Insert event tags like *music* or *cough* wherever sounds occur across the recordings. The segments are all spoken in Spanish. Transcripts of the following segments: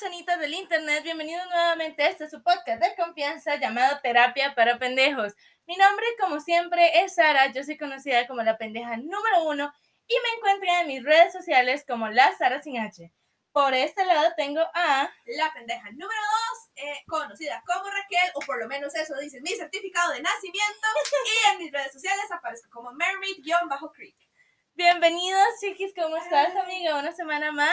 Personitas del internet, bienvenidos nuevamente a este su podcast de confianza llamado Terapia para Pendejos. Mi nombre, como siempre, es Sara, yo soy conocida como la pendeja número uno y me encuentran en mis redes sociales como la Sara sin H. Por este lado tengo a... La pendeja número dos, eh, conocida como Raquel, o por lo menos eso dice mi certificado de nacimiento. *laughs* y en mis redes sociales aparezco como Mermaid-Creek. Bienvenidos, chiquis, ¿cómo estás, amiga? Una semana más.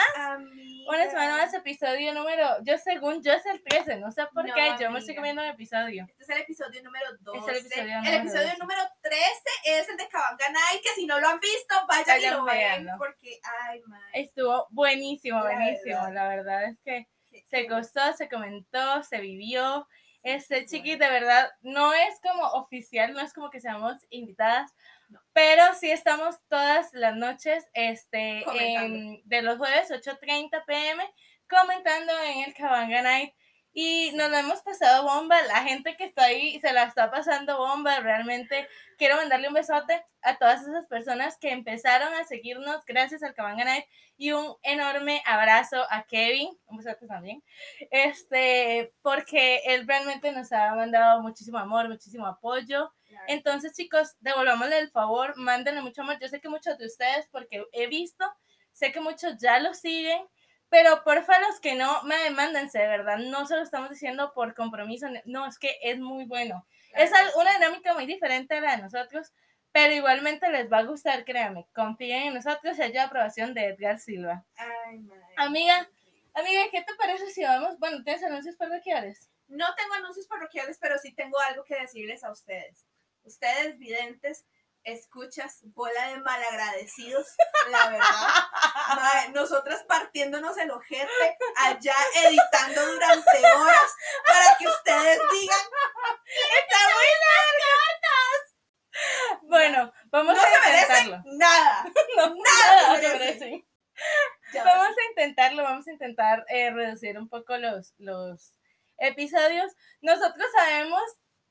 Una semana más, episodio número, yo según yo es el 13, no sé por No, qué, yo me amiga. estoy comiendo un episodio. Este es el episodio número 12. Es el episodio El número episodio 12. número 13 es el de Cabanganay, que si no lo han visto, vayan, y lo vean. Porque, ay, man. Estuvo buenísimo, La buenísimo, verdad. la verdad es que qué- se gustó, se comentó, se vivió. Este, Qué chiqui, bueno. de verdad, no es como oficial, no es como que seamos invitadas. Pero sí estamos todas las noches, este, en- de los jueves 8.30 pm, comentando en el Cabanga Night. Y nos lo hemos pasado bomba, la gente que está ahí se la está pasando bomba, realmente quiero mandarle un besote a todas esas personas que empezaron a seguirnos gracias al Cabanga Night. Y un enorme abrazo a Kevin, un besote también, este, porque él realmente nos ha mandado muchísimo amor, muchísimo apoyo. Entonces, chicos, devolvámosle el favor, mándenle mucho amor. Yo sé que muchos de ustedes, porque he visto, sé que muchos ya lo siguen, pero porfa, los que no, me demándense, de verdad. No se lo estamos diciendo por compromiso, no, es que es muy bueno. Es una dinámica muy diferente a la de nosotros, pero igualmente les va a gustar, créanme. Confíen en nosotros, sello de aprobación de Edgar Silva. Ay, man. Amiga. Amiga, ¿qué te parece si vamos? Bueno, ¿tienes anuncios parroquiales? No tengo anuncios parroquiales, pero sí tengo algo que decirles a ustedes. Ustedes, videntes, escuchas, bola de malagradecidos, la verdad. Mae, nosotras partiéndonos el ojete, allá editando durante horas para que ustedes digan, está muy Bueno, vamos No a se merecen intentarlo. nada. *laughs* No, nada nada se se merecen. Vamos a intentarlo, vamos a intentar eh, reducir un poco los, los episodios. Nosotros sabemos,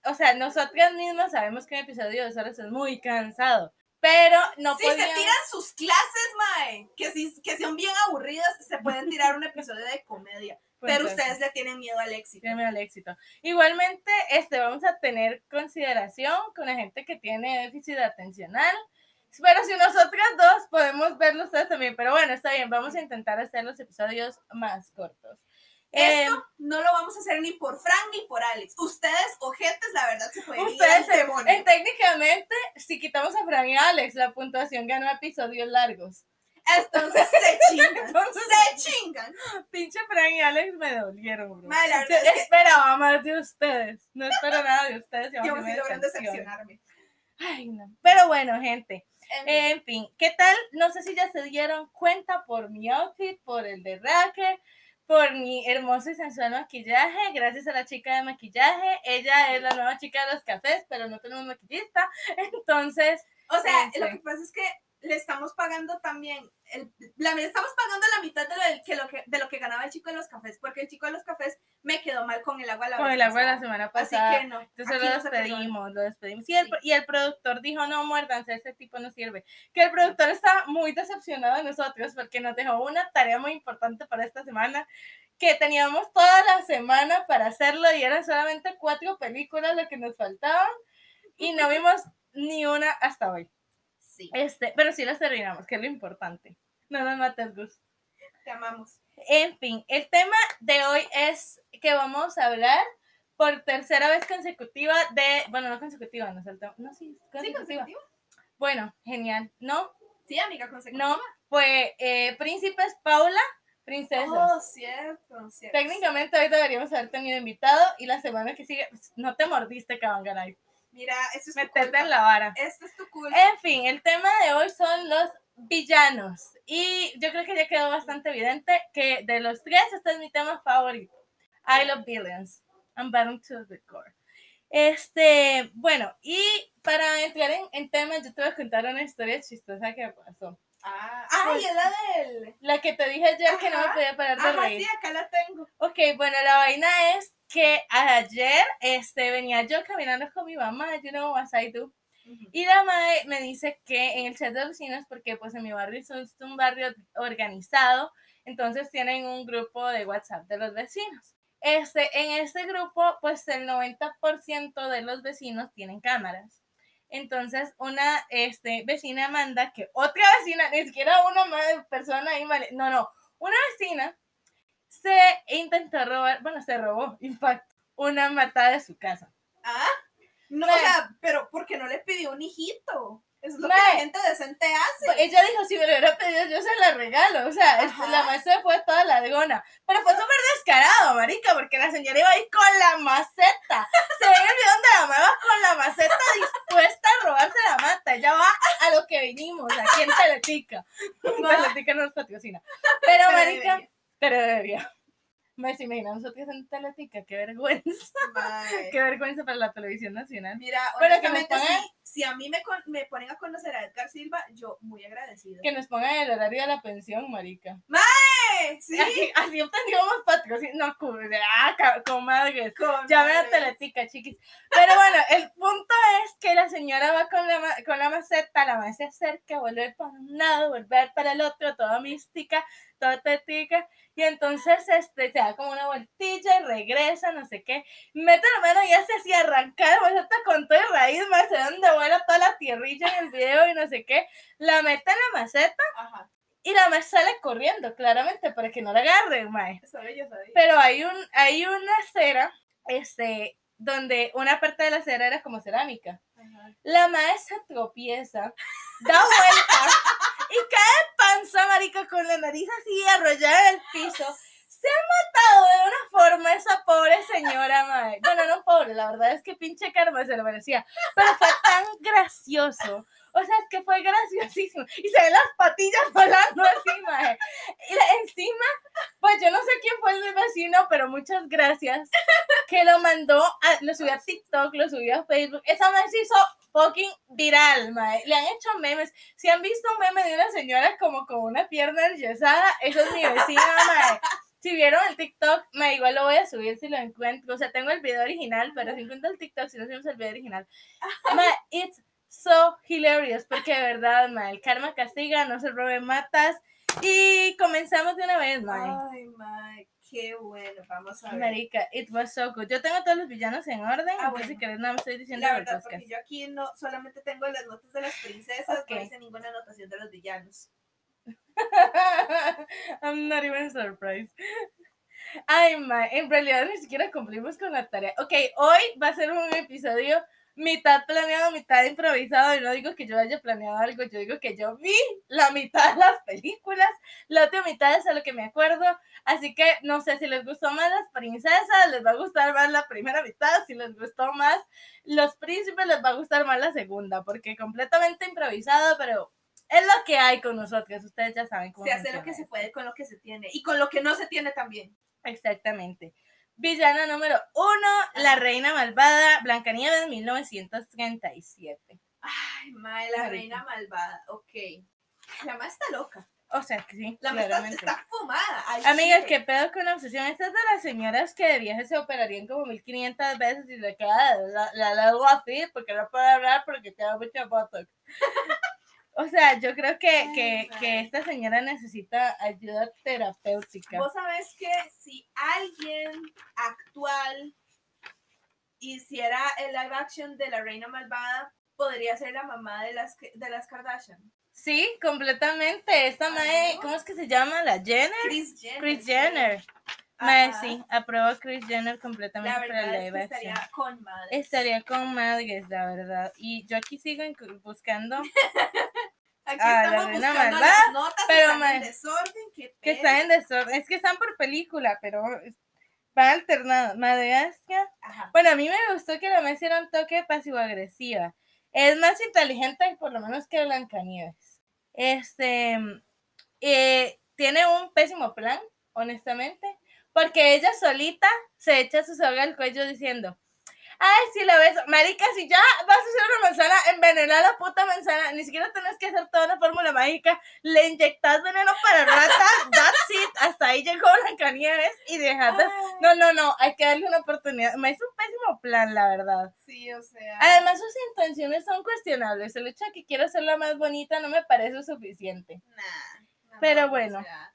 o sea, nosotras mismas sabemos que un episodio de dos horas es muy cansado, pero no Si se tiran sus clases, mae, que, si, que son bien aburridas, se pueden tirar un episodio de comedia. *laughs* Pues, Pero ustedes le tienen miedo al éxito. Créeme al éxito. Igualmente, este, vamos a tener consideración con la gente que tiene déficit atencional. Pero si nosotras dos podemos verlo ustedes también. Pero bueno, está bien. Vamos a intentar hacer los episodios más cortos. Esto Eh, no lo vamos a hacer ni por Frank ni por Alex. Ustedes, ojetes, la verdad se pueden ir ustedes, al demonio. eh, técnicamente, si quitamos a Fran y Alex, la puntuación ganó episodios largos. Entonces se *laughs* chingan. Entonces- se chingan. Pinche Fran y Alex me dolieron, bro. Madre, Yo que esperaba más de ustedes. No espero nada de ustedes. yo sí logran decepcionarme. Ay, no. Pero bueno, gente. En fin, En fin, ¿qué tal? No sé si ya se dieron cuenta por mi outfit, por el de Raque, por mi hermoso y sensual maquillaje, gracias a la chica de maquillaje. Ella es la nueva chica de los cafés, pero no tenemos maquillista. *laughs* Entonces, o sea, sí, lo sí. que pasa es que le estamos pagando también, el, la, le estamos pagando la mitad de lo, que lo que, de lo que ganaba el chico de los cafés, porque el chico de los cafés me quedó mal con el agua la con el agua de la pasada. semana Así pasada. que no. Entonces lo despedimos, lo despedimos. Y el, Sí. y el productor dijo, no, muérdanse, ese tipo no sirve. Que el productor está muy decepcionado de nosotros porque nos dejó una tarea muy importante para esta semana, que teníamos toda la semana para hacerlo y eran solamente cuatro películas lo que nos faltaban y no *laughs* vimos ni una hasta hoy. Sí, Este, pero sí las terminamos, que es lo importante. No nos mates, Gus. te amamos. En fin, el tema de hoy es que vamos a hablar por tercera vez consecutiva de, bueno, no consecutiva, no saltamos, no, sí, ¿Sí, consecutiva. consecutiva? Bueno, genial, ¿no? Sí, amiga, consecutiva. No, fue eh, Príncipes Paula, Princesas. Oh, cierto, cierto. Técnicamente hoy deberíamos haber tenido invitado y la semana que sigue, pues, no te mordiste, Cabanganay. Mira, esto es tu Meterte culpa. en la vara. Esto es tu culpa. En fin, el tema de hoy son los villanos. Y yo creo que ya quedó bastante evidente que de los tres, este es mi tema favorito. I love villains. I'm bottom to the core. Este, bueno, y para entrar en, en temas, yo te voy a contar una historia chistosa que pasó. Ah, ay, es la del. La que te dije ayer que no me Ajá. podía parar de Ajá, reír. sí, acá la tengo. Ok, bueno, la vaina es que ayer este, venía yo caminando con mi mamá, you know, as I do, y la madre me dice que en el chat de vecinos, porque pues en mi barrio es un, es un barrio organizado, entonces tienen un grupo de WhatsApp de los vecinos. Este, en este grupo, pues el 90% de los vecinos tienen cámaras. Entonces, una este, vecina manda que otra vecina, ni siquiera una persona ahí, no, no, una vecina se intentó robar, bueno, se robó, in fact, una matada de su casa. Ah, no, o sea, pero porque no le pidió un hijito. Es lo que la gente decente hace. Pues ella dijo, si me lo hubiera pedido, yo se la regalo. O sea, Ajá. la maestra fue toda ladrona. Pero fue súper descarado, marica, porque la señora iba ahí con la maceta. Se ve el video donde la mamá con la maceta dispuesta a robarse la mata. Ella va a lo que vinimos, aquí en *laughs* Teletica. Teletica no nos patrocina. Pero marica, debería. Me se imagina nosotros en Teletica, qué vergüenza. Mae. *laughs* Qué vergüenza para la televisión nacional. Mira, Pero que me pongan- si a mí me, con- me ponen a conocer a Edgar Silva, yo muy agradecida. Que nos pongan el horario de la pensión, marica. ¡Eh! Sí, *laughs* Así, así obtendríamos patrocinio. No, cu- ah, ca- comadres. con Llamen a madre. Teletica, chiquis. Pero bueno, el punto es que la señora va con la, con la maceta, la maceta se acerca, volver para un lado, volver para el otro, toda mística, toda tetica. Y entonces este, se da como una vueltilla y regresa, no sé qué. Mete la mano y hace así, arrancar maceta con todo y raíz, donde vuela toda la tierrilla en el video y no sé qué. La mete en la maceta Ajá, y la mae sale corriendo, claramente, para que no la agarre, mae. Pero hay un, hay una acera, este, donde una parte de la acera era como cerámica. Ajá. La mae se tropieza, da vuelta *laughs* y cae panza, marica, con la nariz así arrollada en el piso. Se ha matado de una forma esa pobre señora, mae. Bueno, no pobre, la verdad es que pinche karma se lo merecía. Pero fue tan gracioso. O sea, es que fue graciosísimo. Y se ven las patillas volando así, mae. Y encima, pues yo no sé quién fue el vecino, pero muchas gracias. Que lo mandó, a- lo subió a TikTok, lo subió a Facebook. Esa mae se hizo fucking viral, mae. Le han hecho memes. Si han visto un meme de una señora como con una pierna enyesada, eso es mi vecina, mae. Si vieron el TikTok, me igual lo voy a subir si lo encuentro. O sea, tengo el video original, pero si encuentro el TikTok, si no subimos el video original. Mae, it's so hilarious, porque de verdad, mae, el karma castiga, no se roben matas. Y comenzamos de una vez, mae. Ay, mae, qué bueno. Vamos a ver. Marica, it was so good. Yo tengo todos los villanos en orden, Ah, entonces si bueno. querés nada más estoy diciendo La verdad, porque yo aquí no solamente tengo las notas de las princesas, Ok. no hice ninguna anotación de los villanos. *laughs* I'm not even surprised. Ay, ma, en realidad ni siquiera cumplimos con la tarea. Ok, hoy va a ser un episodio mitad planeado, mitad improvisado. Y no digo que yo haya planeado algo, yo digo que yo vi la mitad de las películas, la otra mitad es a lo que me acuerdo. Así que no sé si les gustó más las princesas, les va a gustar más la primera mitad. Si les gustó más los príncipes, les va a gustar más la segunda, porque completamente improvisado, pero es lo que hay con nosotros. Ustedes ya saben cómo Se hace lo que se puede con lo que se tiene y con lo que no se tiene también. Exactamente. Villana número uno, la reina malvada, Blancanieves, 1937. Ay, mae, la reina malvada. Ok. La mae está loca. O sea que sí, La está, está fumada. Ay, Amiga, chile. ¿qué pedo con la obsesión? Estas de las señoras que de viaje se operarían como 1500 veces y le queda la, la, así porque no puede hablar porque queda mucho botox. O sea, yo creo que, Ay, que, que esta señora necesita ayuda terapéutica. Vos sabés que si alguien actual hiciera el live action de la reina malvada, podría ser la mamá de las, de las Kardashian. Sí, completamente. Esta mae, ¿no? ¿cómo es que se llama? ¿La Jenner? Chris Jenner. Chris sí. Jenner. Sí, apruebo a Chris Jenner completamente La para verdad es que action. estaría con madre. Estaría con madres, la verdad. Y yo aquí sigo buscando *laughs* Aquí Ah, estamos buscando las notas, pero, están mae, en desorden. qué que están en desorden. Es que están por película, pero van alternados. Madagascar, Ajá. Bueno, a mí me gustó que la me hiciera un toque pasivo-agresiva. Es más inteligente, por lo menos, que Blancanieves. Este, eh, tiene un pésimo plan, honestamente, porque ella solita se echa su soga al cuello diciendo, ay, si la ves, marica, si ya vas a hacer una manzana, envenenar la puta manzana, ni siquiera tenés que hacer toda una fórmula mágica, le inyectas veneno para ratas, *laughs* that's it, hasta ahí llegó Blancanieves y dejaste, no, no, no, hay que darle una oportunidad, me hizo un pésimo plan, la verdad. Sí, o sea. Además, sus intenciones son cuestionables. El hecho de que quiera hacerla más bonita no me parece suficiente. Nah, no, Pero o bueno. sea,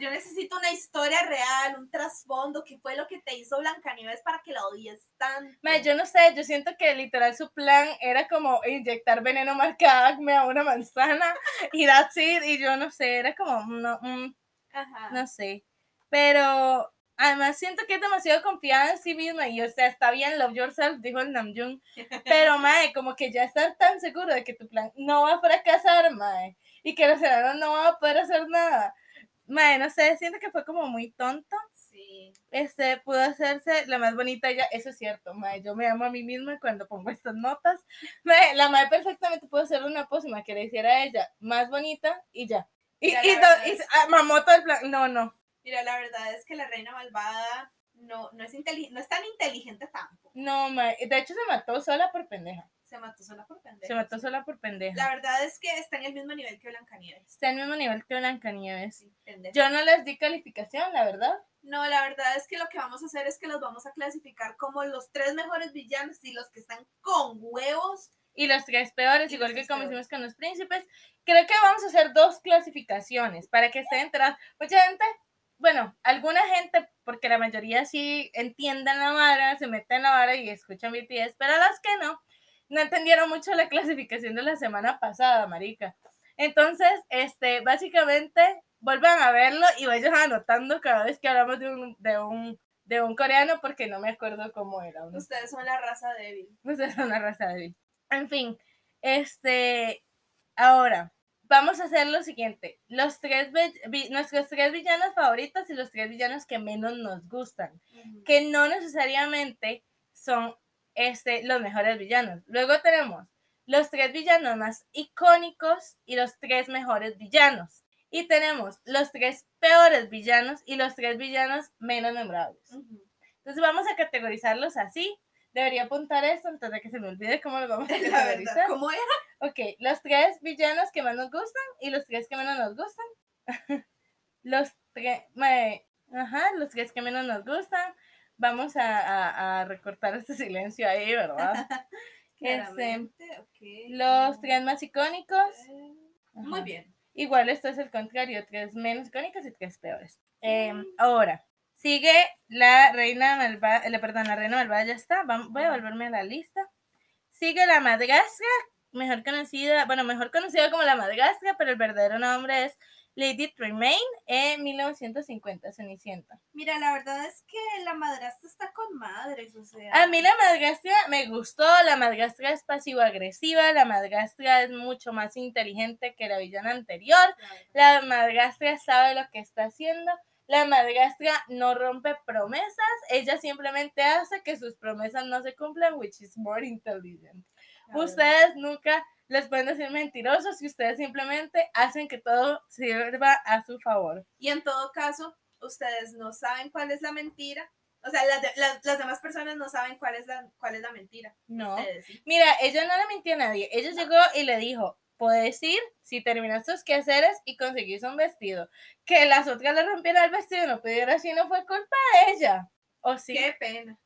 yo necesito una historia real, un trasfondo, que fue lo que te hizo Blancanieves para que la odies tanto. Ma, yo no sé, yo siento que literal su plan era como inyectar veneno marcadme a una manzana y that's it, y yo no sé, era como, no, mm, Ajá. no sé. Pero además siento que es demasiado confiada en sí misma y o sea, está bien, love yourself, dijo el Namjoon. *laughs* Pero, mae, como que ya estar tan seguro de que tu plan no va a fracasar, mae, y que los enanos no van a poder hacer nada. Mae, no sé, siento que fue como muy tonto. Sí. Este, pudo hacerse la más bonita ya, eso es cierto, mae, yo me amo a mí misma cuando pongo estas notas. Mae, la mae perfectamente pudo hacer una pócima que le hiciera a ella más bonita y ya. Y, es- ah, mamó todo el plan, no, no, Mira, la verdad es que la reina malvada no, no, es, no es tan inteligente tampoco. no, mae, de hecho se mató sola por pendeja, Se mató sola por pendeja. se mató sola por pendeja. La verdad es que está en el mismo nivel que Blancanieves. Está al mismo nivel que Blancanieves. Sí. Yo no les di calificación, la verdad. No, la verdad es que lo que vamos a hacer es que los vamos a clasificar como los tres mejores villanos y los que están con huevos. Y los tres peores, Y igual que como hicimos con los príncipes. Creo que vamos a hacer dos clasificaciones para que estén enterados. Mucha gente, bueno, alguna gente, porque la mayoría sí entienden la vara, se meten en la vara y escuchan BTS, pero las que no, no entendieron mucho la clasificación de la semana pasada, marica. Entonces, este, básicamente, vuelvan a verlo y vayan anotando cada vez que hablamos de un, de un, de un coreano, porque no me acuerdo cómo era. ¿no? Ustedes son la raza débil. Ustedes son una raza débil. En fin, este, ahora, vamos a hacer lo siguiente. Los tres, vi- nuestros tres villanos favoritos y los tres villanos que menos nos gustan. Que no necesariamente son este, los mejores villanos. Luego tenemos los tres villanos más icónicos y los tres mejores villanos. Y tenemos los tres peores villanos y los tres villanos menos memorables. Ujú. Entonces vamos a categorizarlos así. Debería apuntar esto antes de que se me olvide cómo los vamos a *laughs* verdad, categorizar. ¿cómo era? Ok, los tres villanos que más nos gustan y los tres que menos nos gustan. *laughs* los tres, ajá, los tres que menos nos gustan. Vamos a, a- a recortar este silencio ahí, ¿verdad? *laughs* Este, los tres más icónicos. Eh. Muy bien. Igual esto es el contrario, tres menos icónicos y tres peores. Em, ahora, sigue la reina malvada, la, perdón, la reina malvada ya está, voy a volverme a la lista. Sigue la madrastra, mejor conocida, bueno, mejor conocida como la madrastra, pero el verdadero nombre es Lady Tremaine en 1950, Cenicienta. Mira, la verdad es que la o sea. A mí la madrastra me gustó, la madrastra es pasivo-agresiva, la madrastra es mucho más inteligente que la villana anterior, La madrastra sabe lo que está haciendo. La madrastra no rompe promesas. Ella simplemente hace que sus promesas no se cumplan, which is more intelligent. Ustedes nunca les pueden decir mentirosos y ustedes simplemente hacen que todo sirva a su favor. Y en todo caso, ustedes no saben cuál es la mentira. O sea, las, de- las, las demás personas no saben cuál es la, cuál es la mentira. No. Sí. Mira, ella no le mintió a nadie. Ella llegó y le dijo, puedes ir si terminas tus quehaceres y conseguís un vestido. Que las otras le rompieran el vestido y no pudiera así no fue culpa de ella. ¿O sí? Qué pena.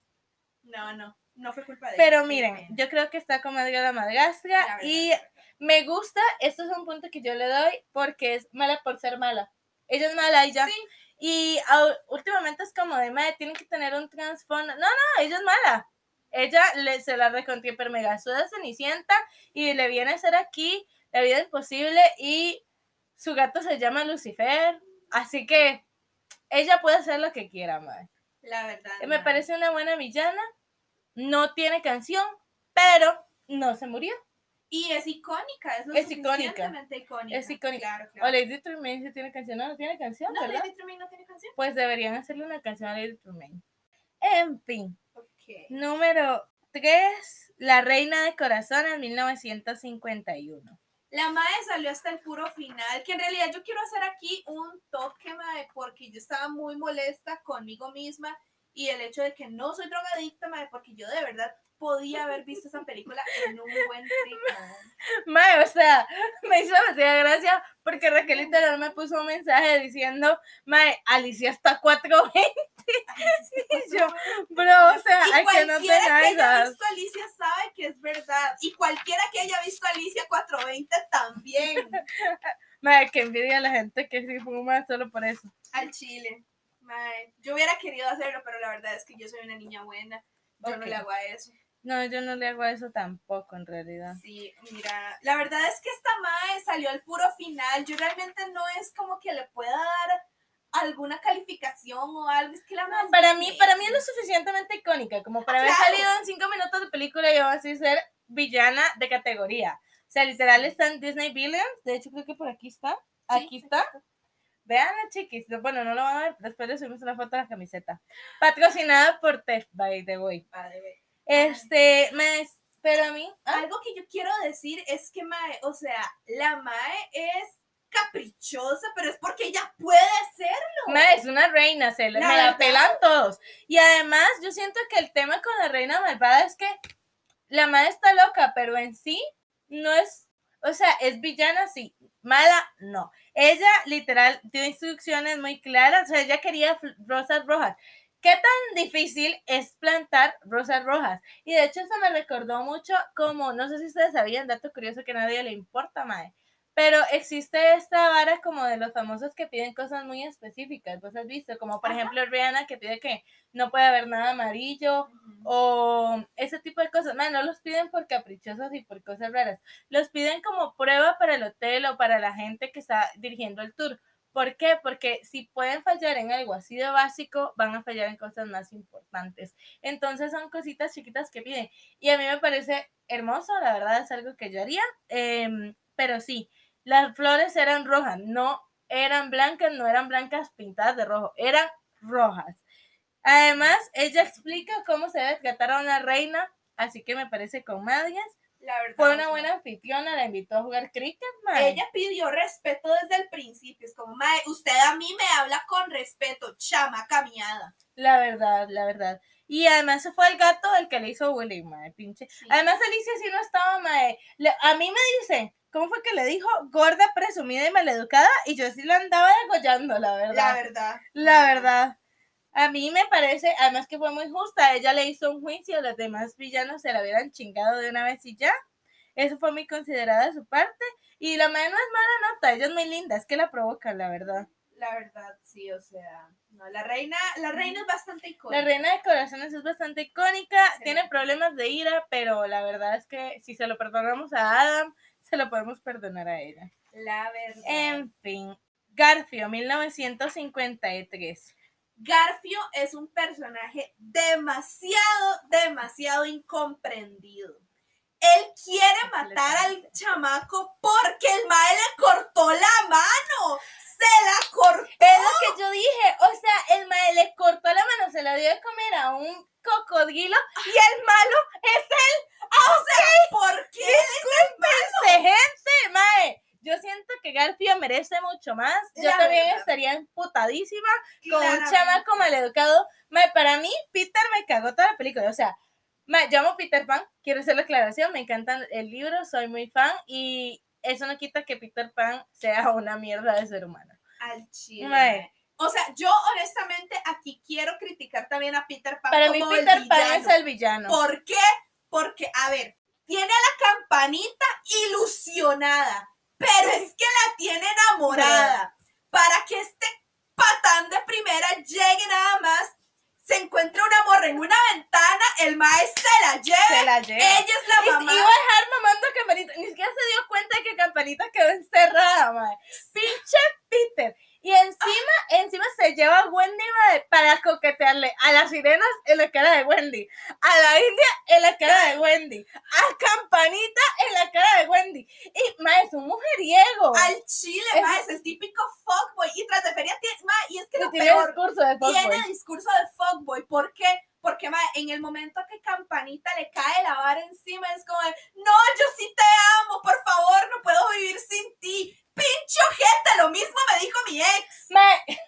No, no, no fue culpa de Pero ella, miren, yo creo que está con Madre la La madrastra verdad, y la verdad. me gusta, esto es un punto que yo le doy porque es mala por ser mala. Ella es mala y ya. Sí. Y au- últimamente es como de madre, tiene que tener un trasfondo. No, no, ella es mala. Ella le, se la recontra hiper mega suda Cenicienta y le viene a ser aquí la vida imposible y su gato se llama Lucifer. Así que ella puede hacer lo que quiera, madre. La verdad. Me parece una buena villana. No tiene canción, pero no se murió. Y es icónica, es lo Es icónica. suficientemente icónica. Es icónica. Claro, O claro. Lady Tremaine si tiene canción. No, no tiene canción, No, ¿verdad? Lady Tremaine no tiene canción. Pues deberían hacerle una canción a Lady Tremaine. En fin. Número 3, La Reina de Corazones, 1951. La mae salió hasta el puro final, que en realidad yo quiero hacer aquí un toque, mae, porque yo estaba muy molesta conmigo misma y el hecho de que no soy drogadicta, mae, porque yo de verdad podía haber visto esa película en un buen trip, mae. O sea, me hizo demasiada gracia porque Raquel literal me puso un mensaje diciendo, Mae, Alicia está 420. *laughs* Y yo, bro, o sea, hay que no te cualquiera que haya visto a Alicia sabe que es verdad. Y cualquiera que haya visto a Alicia 420 también. *laughs* Mae, que envidia a la gente que sí fuma solo por eso. Al chile. Mae, yo hubiera querido hacerlo, pero la verdad es que yo soy una niña buena. Yo no Ok. le hago a eso. No, yo no le hago eso tampoco, en realidad. Sí, mira, la verdad es que esta mae salió al puro final. Yo realmente no es como que le pueda dar alguna calificación o algo. Es que la mae Para mí, para mí es lo suficientemente icónica como para haber Claro. salido en cinco minutos de película y aún así ser villana de categoría. O sea, literal está en Disney Billions. De hecho, creo que por aquí está. Aquí está. Vean chiquis. Bueno, no lo van a ver. Después le subimos una foto a la camiseta. Patrocinada por Tef, by the way. Vale, ve. Este, me. Pero a mí. ah, Algo que yo quiero decir es que Mae, o sea, la Mae es caprichosa, pero es porque ella puede hacerlo. Ma, es una reina, se le- La me la verdad. pelan todos. Y además, yo siento que el tema con la reina malvada es que la madre está loca, pero en sí no es, o sea, es villana, sí, mala, no. Ella literal dio instrucciones muy claras, o sea, ella quería rosas rojas. ¿Qué tan difícil es plantar rosas rojas? Y de hecho eso me recordó mucho como, no sé si ustedes sabían, dato curioso que a nadie le importa, mae. Pero existe esta vara como de los famosos que piden cosas muy específicas, vos has visto, como por Ajá. ejemplo Rihanna que pide que no puede haber nada amarillo o ese tipo de cosas. Man, no los piden por caprichosos y por cosas raras, los piden como prueba para el hotel o para la gente que está dirigiendo el tour. ¿Por qué? Porque si pueden fallar en algo así de básico, van a fallar en cosas más importantes. Entonces son cositas chiquitas que piden. Y a mí me parece hermoso, la verdad es algo que yo haría. Em, pero sí, las flores eran rojas, no eran blancas, no eran blancas pintadas de rojo, eran rojas. Además, ella explica cómo se debe tratar a una reina, así que me parece con medias. La verdad. Fue una buena anfitriona, la invitó a jugar cricket, mae. Ella pidió respeto desde el principio. Es como, Mae, usted a mí me habla con respeto, chamaca miada. La verdad, la verdad. Y además se fue el gato el que le hizo bullying, mae, pinche. Sí. Además, Alicia sí no estaba, mae. Le- a mí me dicen, ¿cómo fue que le dijo? Gorda, presumida y maleducada. Y yo sí la andaba degollando, la verdad. La verdad. La verdad. A mí me parece, además que fue muy justa. Ella le hizo un juicio, los demás villanos se la hubieran chingado de una vez y ya. Eso fue muy considerada de su parte. Y la madre no es mala nota, ella es muy linda, es que la provocan, la verdad. La verdad, sí, o sea. No, la reina, la reina es bastante icónica. La reina de corazones es bastante icónica, Sí. tiene problemas de ira, pero la verdad es que si se lo perdonamos a Adam, se lo podemos perdonar a ella. La verdad. En fin, Garfio, 1953. Garfio es un personaje demasiado, demasiado incomprendido. Él quiere matar al chamaco porque el mae le cortó la mano. Se la cortó. Es lo que yo dije, o sea, el mae le cortó la mano, se la dio de comer a un cocodrilo y el malo es él. O sea, ¿por qué? Discúlpense, gente, mae. Yo siento que Garfio merece mucho más. Yo La también verdad. estaría emputadísima con un chamaco maleducado. Mae, para mí, Peter me cagó toda la película. O sea, mae, yo amo Peter Pan, quiero hacer la aclaración, me encanta el libro, soy muy fan y eso no quita que Peter Pan sea una mierda de ser humano. Al chile. Mae. O sea, yo honestamente aquí quiero criticar también a Peter Pan Para mí, como el Peter Pan villano. es el villano. ¿Por qué? Porque, a ver, tiene a la campanita ilusionada, pero es que la tiene enamorada. Para que este patán de primera llegue nada más, se encuentra una morra en una ventana, el maestro se la lleva, Se la lleva. ella es la Y- mamá. Iba a dejar mamando a Campanita. Ni siquiera se dio cuenta de que Campanita quedó encerrada, mae. Pinche Peter. Y encima, encima se lleva a Wendy para coquetearle a las sirenas en la cara de Wendy, a la India en la cara de Wendy, a Campanita en la cara de Wendy. Y mae, es un mujeriego. Al chile, Es- ma, es el típico fuckboy. Y tras de feria ma, y es que lo tiene peor, discurso de fuckboy. tiene discurso de fuckboy. ¿Por qué? Porque en el momento que Campanita le cae la vara encima, es como, no, yo sí te amo, por favor, no puedo vivir sin ti. Pinche ojete, lo mismo me dijo mi ex. *laughs*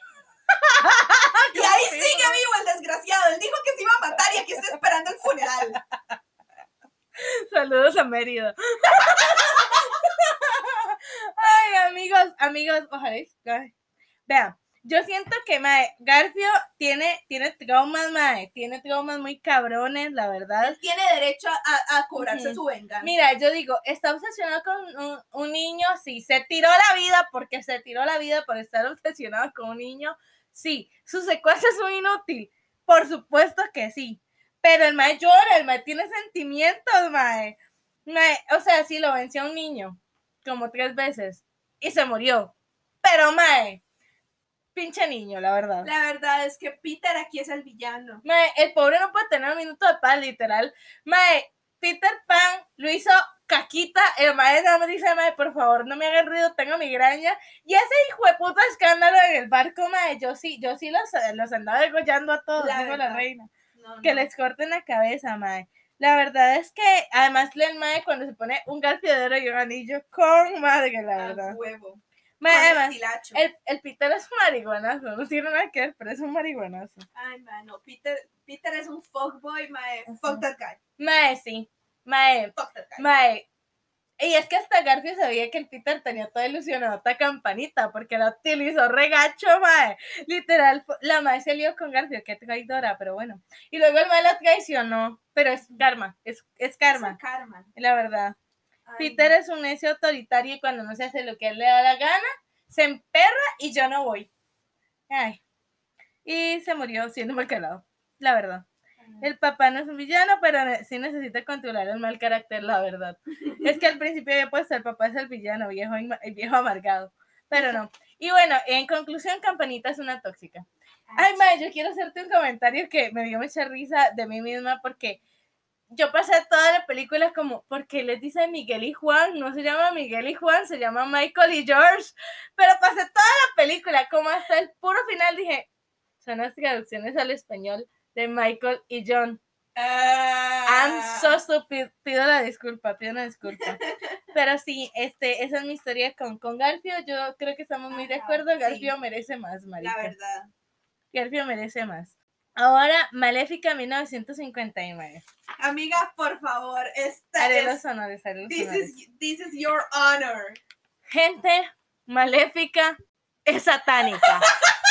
Y ahí sigue vivo el desgraciado. Él dijo que se iba a matar y aquí está esperando el funeral. *laughs* Saludos a Mérida. *laughs* Ay, amigos, amigos, ojalá. Vean, yo siento que mae, Garfio tiene, tiene traumas, mae, tiene traumas muy cabrones, la verdad. Él tiene derecho a, a- cobrarse su venganza. Mira, yo digo, está obsesionado con un, un niño, sí, se tiró la vida porque se tiró la vida por estar obsesionado con un niño, sí, su secuaces es un inútil, por supuesto que sí, pero el mae llora, el mae tiene sentimientos, mae. Mae, o sea, sí, lo venció a un niño como tres veces y se murió, pero mae, pinche niño, la verdad. La verdad es que Peter aquí es el villano. Mae, el pobre no puede tener un minuto de paz, literal. Mae, Peter Pan lo hizo caquita. El mae nada más dice, mae, por favor, no me hagan ruido, tengo migraña. Y ese hijo de puta escándalo en el barco, mae, yo sí, yo sí los, los andaba degollando a todos, La dijo la reina. No, Que les corten la cabeza, mae. La verdad es que, además, el mae cuando se pone un garfiadero y un anillo con madre, la A verdad. huevo. Además, estilacho. el, el Peter es un marihuanazo, no tiene nada que ver, pero es un marihuanazo. Ay, mano, Peter, Peter es un fuckboy, mae. Fuck that guy. Mae, sí. Mae, Fuck that guy. Mae. Y es que hasta Garfio sabía que el Peter tenía toda ilusionada esta campanita porque la utilizó regacho, mae. Literal, la mae se lió con Garfio, qué traidora, pero bueno. Y luego el mae la traicionó, pero es karma, es, es karma, Es karma. la verdad. Peter es un necio autoritario y cuando no se hace lo que él le da la gana, se emperra y yo no voy. Ay. Y se murió siendo mal calado, la verdad. El papá no es un villano, pero sí necesita controlar el mal carácter, la verdad. *laughs* Es que al principio había puesto el papá es el villano, viejo, el viejo amargado. Pero no. Y bueno, en conclusión, Campanita es una tóxica. Ay, mae, yo quiero hacerte un comentario que me dio mucha risa de mí misma porque yo pasé toda la película como, ¿por qué les dice Miguel y Juan? No se llama Miguel y Juan, se llama Michael y George. Pero pasé toda la película, como hasta el puro final dije, son las traducciones al español de Michael y John. Ah. I'm so stupid. Pido la disculpa, pido una disculpa. *laughs* Pero sí, este, esa es mi historia con, con Garfio. Yo creo que estamos muy de acuerdo. sí. Garfio merece más, La marica. verdad. Garfio merece más. Ahora, Maléfica 1959. Amiga, por favor, esta Haré es. los honores, haré los This honores. is, this is your honor. Gente, Maléfica es satánica.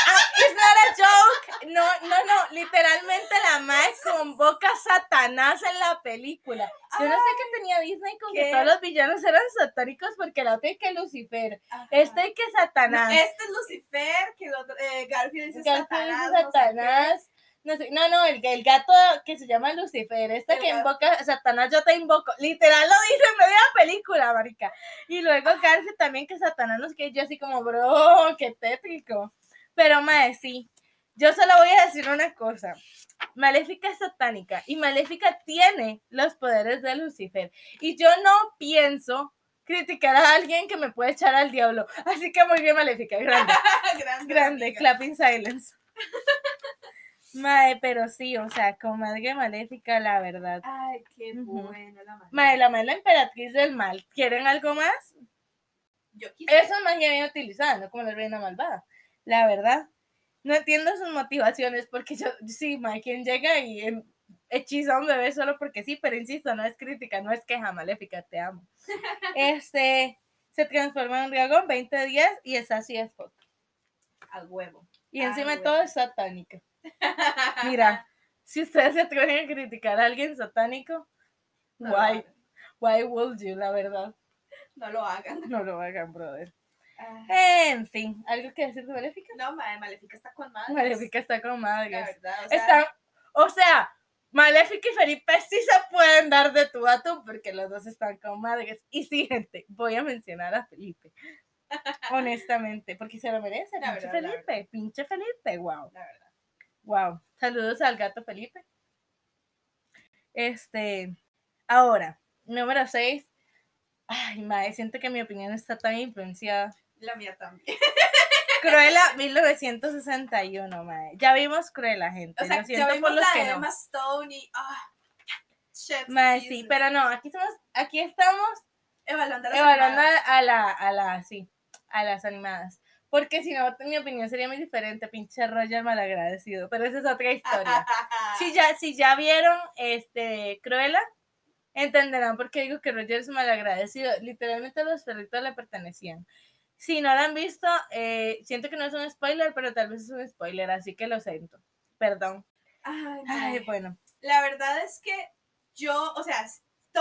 Ah, it's not a joke. No, no, no. Literalmente la mae convoca a Satanás en la película. Yo no sé qué tenía Disney con que todos los villanos eran satánicos porque la otra hay que Lucifer. Ajá. Este hay que No, Satanás. este es Lucifer, que el otro, eh, Garfield dice Garfield Satanás. dice no sé qué. Satanás. No, sé, no, no, el, el gato que se llama Lucifer, este El que gato. invoca a Satanás, yo te invoco. Literal lo dice en media película, marica. Y luego Garfield también que Satanás nos que yo así como, bro, qué tétrico. Pero mae, sí. Yo solo voy a decir una cosa. Maléfica es satánica y Maléfica tiene los poderes de Lucifer. Y yo no pienso criticar a alguien que me puede echar al diablo. Así que muy bien, Maléfica, grande. *laughs* grande. Clapping silence. *laughs* Mae, pero sí, o sea, comadre maléfica, la verdad. Ay, qué Ujú. bueno la magia. Mae, la mala emperatriz del mal. ¿Quieren algo más? Yo quisiera. Esa es magia bien utilizada, no como la reina malvada. La verdad. No entiendo sus motivaciones, porque yo, sí, mae, quien llega y hechiza a un bebé solo porque sí, pero insisto, no es crítica, no es queja maléfica, te amo. *laughs* Este, se transforma en un dragón 20 días y es así es fuck. Al huevo. Y encima de todo es satánica. Mira, *laughs* si ustedes se atreven a criticar a alguien satánico, No why, why would you, la verdad? No lo hagan. No lo hagan, brother. Ay, En fin, ¿algo que decir de Maléfica? No, madre, Maléfica está con madre. Maléfica está con La madres. verdad. O sea, Están, o sea, Maléfica y Felipe sí se pueden dar de tú a tú porque los dos están con madres. Y sí, gente, voy a mencionar a Felipe. Honestamente, porque se lo merece. La pinche verdad, la Felipe, pinche Felipe, wow. La verdad. Wow. Saludos al gato Felipe. Este, ahora, número 6. Ay, madre, siento que mi opinión está tan influenciada. La mía también. *laughs* Cruella 1961, mae. Ya vimos Cruella, gente. O sea, Lo ya vimos por los la que de no. Emma Stone y. Ah, Chef's Mae, sí, pero no, aquí estamos, aquí estamos Evaluando las evaluando animadas. a la, a la, sí, a las animadas. Porque si no, mi opinión sería muy diferente, pinche Roger malagradecido. Pero esa es otra historia. *laughs* si ya, si ya vieron este Cruella, entenderán por qué digo que Roger es malagradecido. Literalmente los perritos le pertenecían. Si no la han visto, eh, siento que no es un spoiler, pero tal vez es un spoiler, así que lo siento. Perdón. Ay, Ay, bueno. La verdad es que yo, o sea,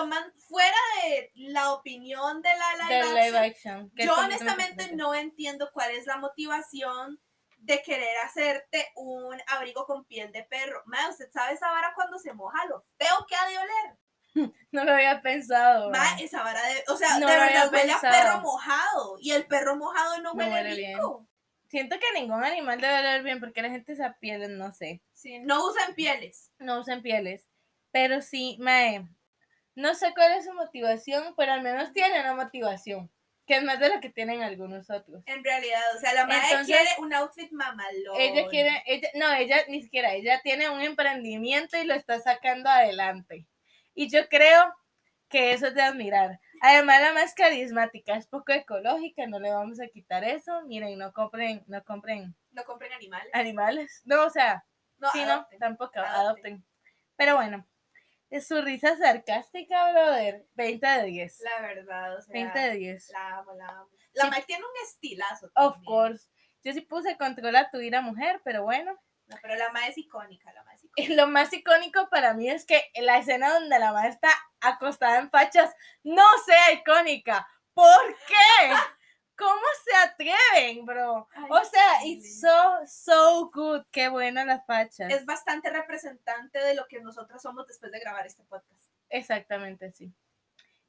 toman fuera de la opinión de la live De action, live action. yo honestamente no entiendo cuál es la motivación de querer hacerte un abrigo con piel de perro. Ma, usted sabe esa vara cuando se moja lo feo que ha de oler. *laughs* No lo había pensado. Ma, mae. esa vara de, o sea, No de verdad huele a pensado. perro mojado y el perro mojado no No huele, huele bien. rico. Siento que ningún animal debe oler bien porque la gente usa pieles, no sé. Sí, no usan pieles. No usan pieles. Pero sí, mae. No sé cuál es su motivación, pero al menos tiene una motivación. Que es más de lo que tienen algunos otros. En realidad, o sea, la madre Entonces, quiere un outfit mamalón. Ella quiere, ella, no, ella ni siquiera, ella tiene un emprendimiento y lo está sacando adelante. Y yo creo que eso es de admirar. Además, la más carismática, es poco ecológica, no le vamos a quitar eso. Miren, no compren, no compren No compren animales. animales. No, o sea, No, sí, adopten. no, tampoco, Adopten. adopten. Pero bueno, es su risa sarcástica, brother, 20 de 10. La verdad, o sea. 20 de 10. La amo, la amo. La Sí. Tiene un estilazo. Of también. course. Yo sí puse controla tu ira mujer, pero bueno. No, pero la Mae es icónica, la Y *laughs* icónica. lo más icónico para mí es que la escena donde la madre está acostada en fachas no sea icónica. ¿Por qué? *laughs* ¿Cómo se atreven, bro? Ay, O sea, sí. it's so, so good. Qué buenas las fachas. Es bastante representante de lo que nosotros somos después de grabar este podcast. Exactamente, sí.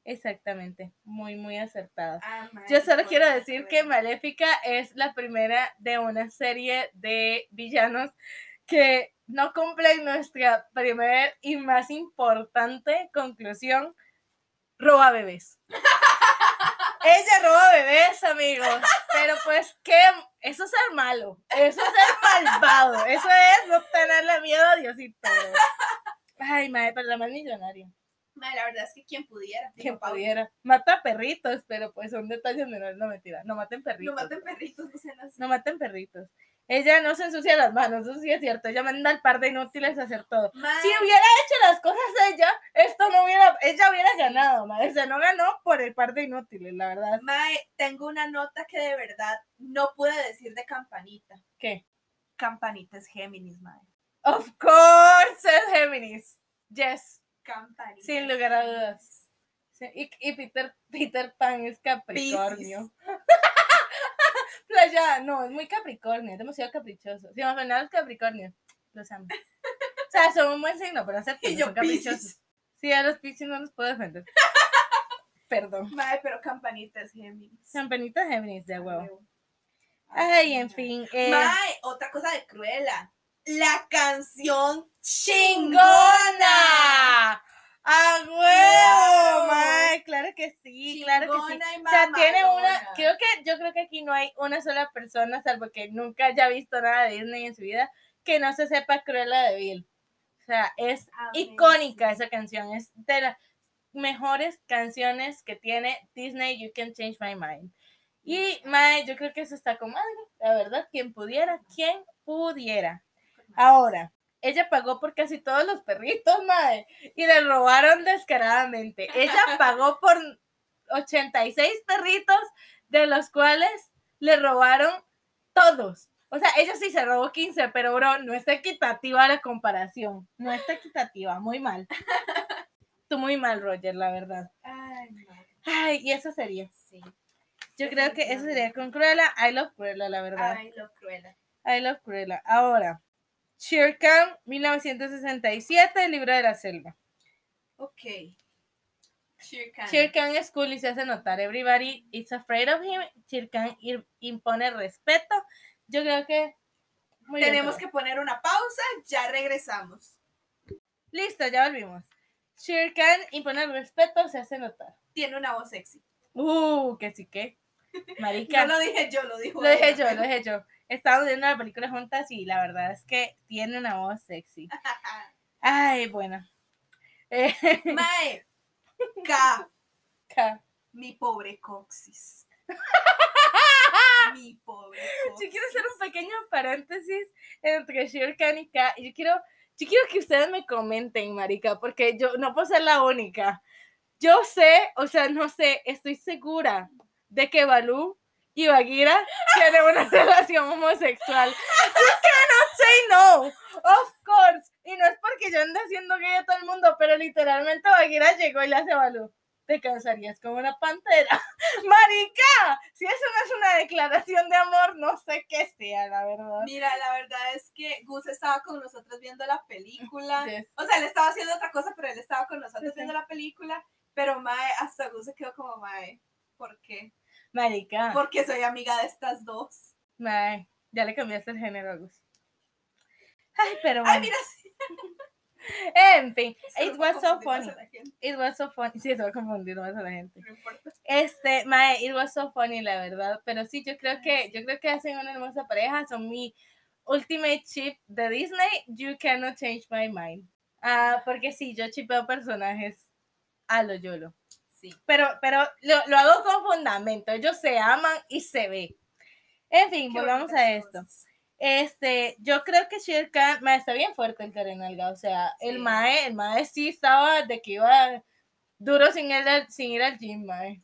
Exactamente. Muy, muy acertada. Ah, Yo solo quiero decir que. Maléfica es la primera de una serie de villanos que no cumplen nuestra primera y más importante conclusión, roba bebés. *laughs* Ella roba bebés, amigos. Pero pues, ¿qué? Eso es ser malo. Eso es ser malvado. Eso es no tenerle miedo a Diosito. Ay, madre, pero la más millonaria. Mae, la verdad es que quien pudiera. Quien pudiera. Mata perritos, pero pues son detalles menores. No, mentira. No maten perritos. No maten perritos, no sean así. No maten perritos. Ella no se ensucia las manos, eso sí es cierto. Ella manda al par de inútiles a hacer todo. Si hubiera hecho las cosas ella, esto no hubiera, ella hubiera ganado, madre. O sea, no ganó por el par de inútiles, la verdad. Mae, tengo una nota que de verdad no pude decir de Campanita. ¿Qué? Campanita es Géminis, Mae. Of course, es Géminis. Yes, Campanita. sin lugar a dudas. Sí, y, y Peter, Peter Pan es Capricornio. *laughs* Playa, no, es muy Capricornio, es demasiado caprichoso. Si me ofenden los Capricornios, los amo. O sea, son un buen signo, pero acepten, Y yo son caprichosos. Sí, a los Piscis no los puedo defender. *laughs* Perdón. Mae, pero Campanita es Géminis. Campanita Géminis, de huevo. Ay, en fin. Eh, otra cosa de Cruella. La canción chingona. ¡A huevo, Wow. mae! Claro que sí, claro que sí. O sea, tiene una, creo que, yo creo que aquí no hay una sola persona, salvo que nunca haya visto nada de Disney en su vida, que no se sepa Cruella de Vil. O sea, es icónica esa canción, es de las mejores canciones que tiene Disney, You Can Change My Mind. Y, mae, yo creo que eso está con madre, la verdad, quien pudiera, quien pudiera. Ahora, ella pagó por casi todos los perritos, *laughs* mae, y le robaron descaradamente. Ella *laughs* pagó por 86 perritos, de los cuales le robaron todos. O sea, ella sí se robó 15, pero bro, no está equitativa la comparación. No está equitativa, muy mal. Tú muy mal, Roger, la verdad. Ay, mae, Ay, y eso sería. sí. Yo creo que eso sería con Cruella. I love Cruella, la verdad. Ay, lo Cruella. I love Cruella. Ahora, Shere Khan, 1967, el libro de la selva. Ok. Shere Khan. Shere Khan es cool y se hace notar. Everybody is afraid of him. Shere Khan impone respeto. Yo creo que. muy Tenemos que poner una pausa, ya regresamos. Listo, ya volvimos. Shere Khan impone respeto, se hace notar. Tiene una voz sexy. Uh, que sí que. *laughs* Marica. No lo dije yo, lo dijo Lo dije yo, lo dije yo. Estábamos viendo la película juntas y la verdad es que tiene una voz sexy. *laughs* Ay, bueno. Eh, *laughs* Mae, K, ca- mi pobre coxis. *laughs* mi pobre yo coxis. quiero hacer un pequeño paréntesis entre Shir Khan y K. Yo quiero, yo quiero que ustedes me comenten, marica, porque yo no puedo ser la única. Yo sé, o sea, no sé, estoy segura de que Balú y Bagheera tienen una *laughs* relación homosexual. You cannot say no, of course. Y no es porque yo ande haciendo gay a todo el mundo, pero literalmente Bagheera llegó y le hace a Balú. Te cansarías como una pantera. *laughs* Marica, si eso no es una declaración de amor, no sé qué sea, la verdad. Mira, la verdad es que Gus estaba con nosotros viendo la película. *laughs* Yes. O sea, él estaba haciendo otra cosa, pero él estaba con nosotros Sí, sí. viendo la película. Pero Mae, hasta Gus se quedó como Mae. ¿Por qué? Marica, Porque soy amiga de estas dos. mae, ya le cambiaste el género a Gus. Ay, pero Ay, bueno. mira, sí. *laughs* En fin, it was so funny. It was so funny. Sí, se va a confundir más a la gente. no importa. Este, mae, it was so funny, la verdad. Pero sí, yo creo que, yo creo que hacen una hermosa pareja. Son mi ultimate chip de Disney. You cannot change my mind. Ah, porque sí, yo chipeo personajes a lo YOLO. Sí. Pero, pero lo, lo hago con fundamento. Ellos se aman y se ve. En fin, Qué volvamos a esto. Este, yo creo que Shere Khan, está bien fuerte el Karen Alga, o sea, el mae, el mae sí estaba de que iba duro sin al, sin ir al gym, mae.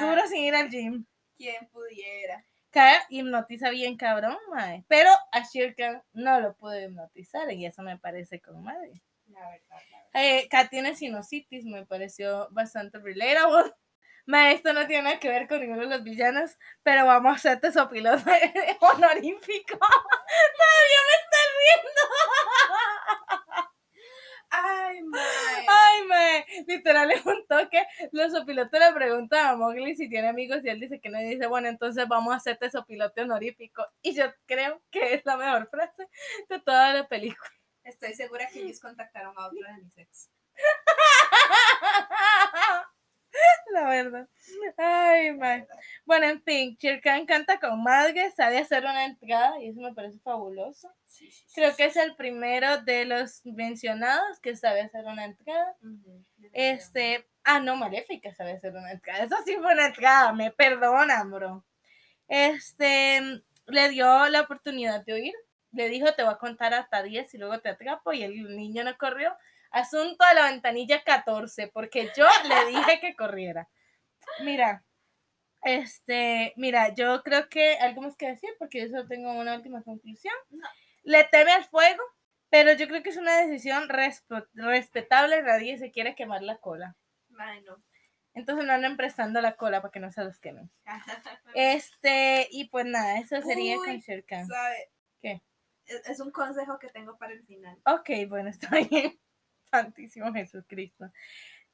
Duro sin ir al gym. *laughs* Quien pudiera. Kaya hipnotiza bien cabrón, mae. Pero a Shere Khan no lo puede hipnotizar y eso me parece con madre. La verdad, la verdad. Eh, Kat tiene sinusitis, me pareció bastante relatable. Ma, esto no tiene nada que ver con ninguno de los villanos, pero vamos a hacerte sopilote *laughs* honorífico. *laughs* Todavía me estás riendo. *laughs* Ay, Mae. Ay, mae, literal es un toque. Los sopilotes le preguntan a Mowgli si tiene amigos y él dice que no. Y dice, bueno, entonces vamos a hacerte sopilote honorífico. Y yo creo que es la mejor frase de toda la película. Estoy segura que ellos contactaron a otro de mis ex. *laughs* La verdad. Ay, mae. Bueno, en fin, Khan canta con Madge, sabe hacer una entrada y eso me parece fabuloso. Sí, Creo sí. que es el primero de los mencionados que sabe hacer una entrada. Este, ah, no, Maléfica sabe hacer una entrada. Eso sí fue una entrada, me perdonan, bro. Este, le dio la oportunidad de oír. Le dijo, te voy a contar hasta 10 y luego te atrapo. Y el niño no corrió. Asunto a la ventanilla 14, porque yo le *laughs* dije que corriera. Mira, este, mira, yo creo que algo más que decir, porque yo solo tengo una última conclusión. No. Le teme al fuego, pero yo creo que es una decisión respe- respetable. Nadie se quiere quemar la cola. Mae, no. Entonces no anden prestando la cola para que no se los quemen. *laughs* Este, y pues nada, eso sería Uy, con. ¿Qué? Es, es un consejo que tengo para el final. Ok, bueno, *laughs* está bien. Santísimo Jesucristo.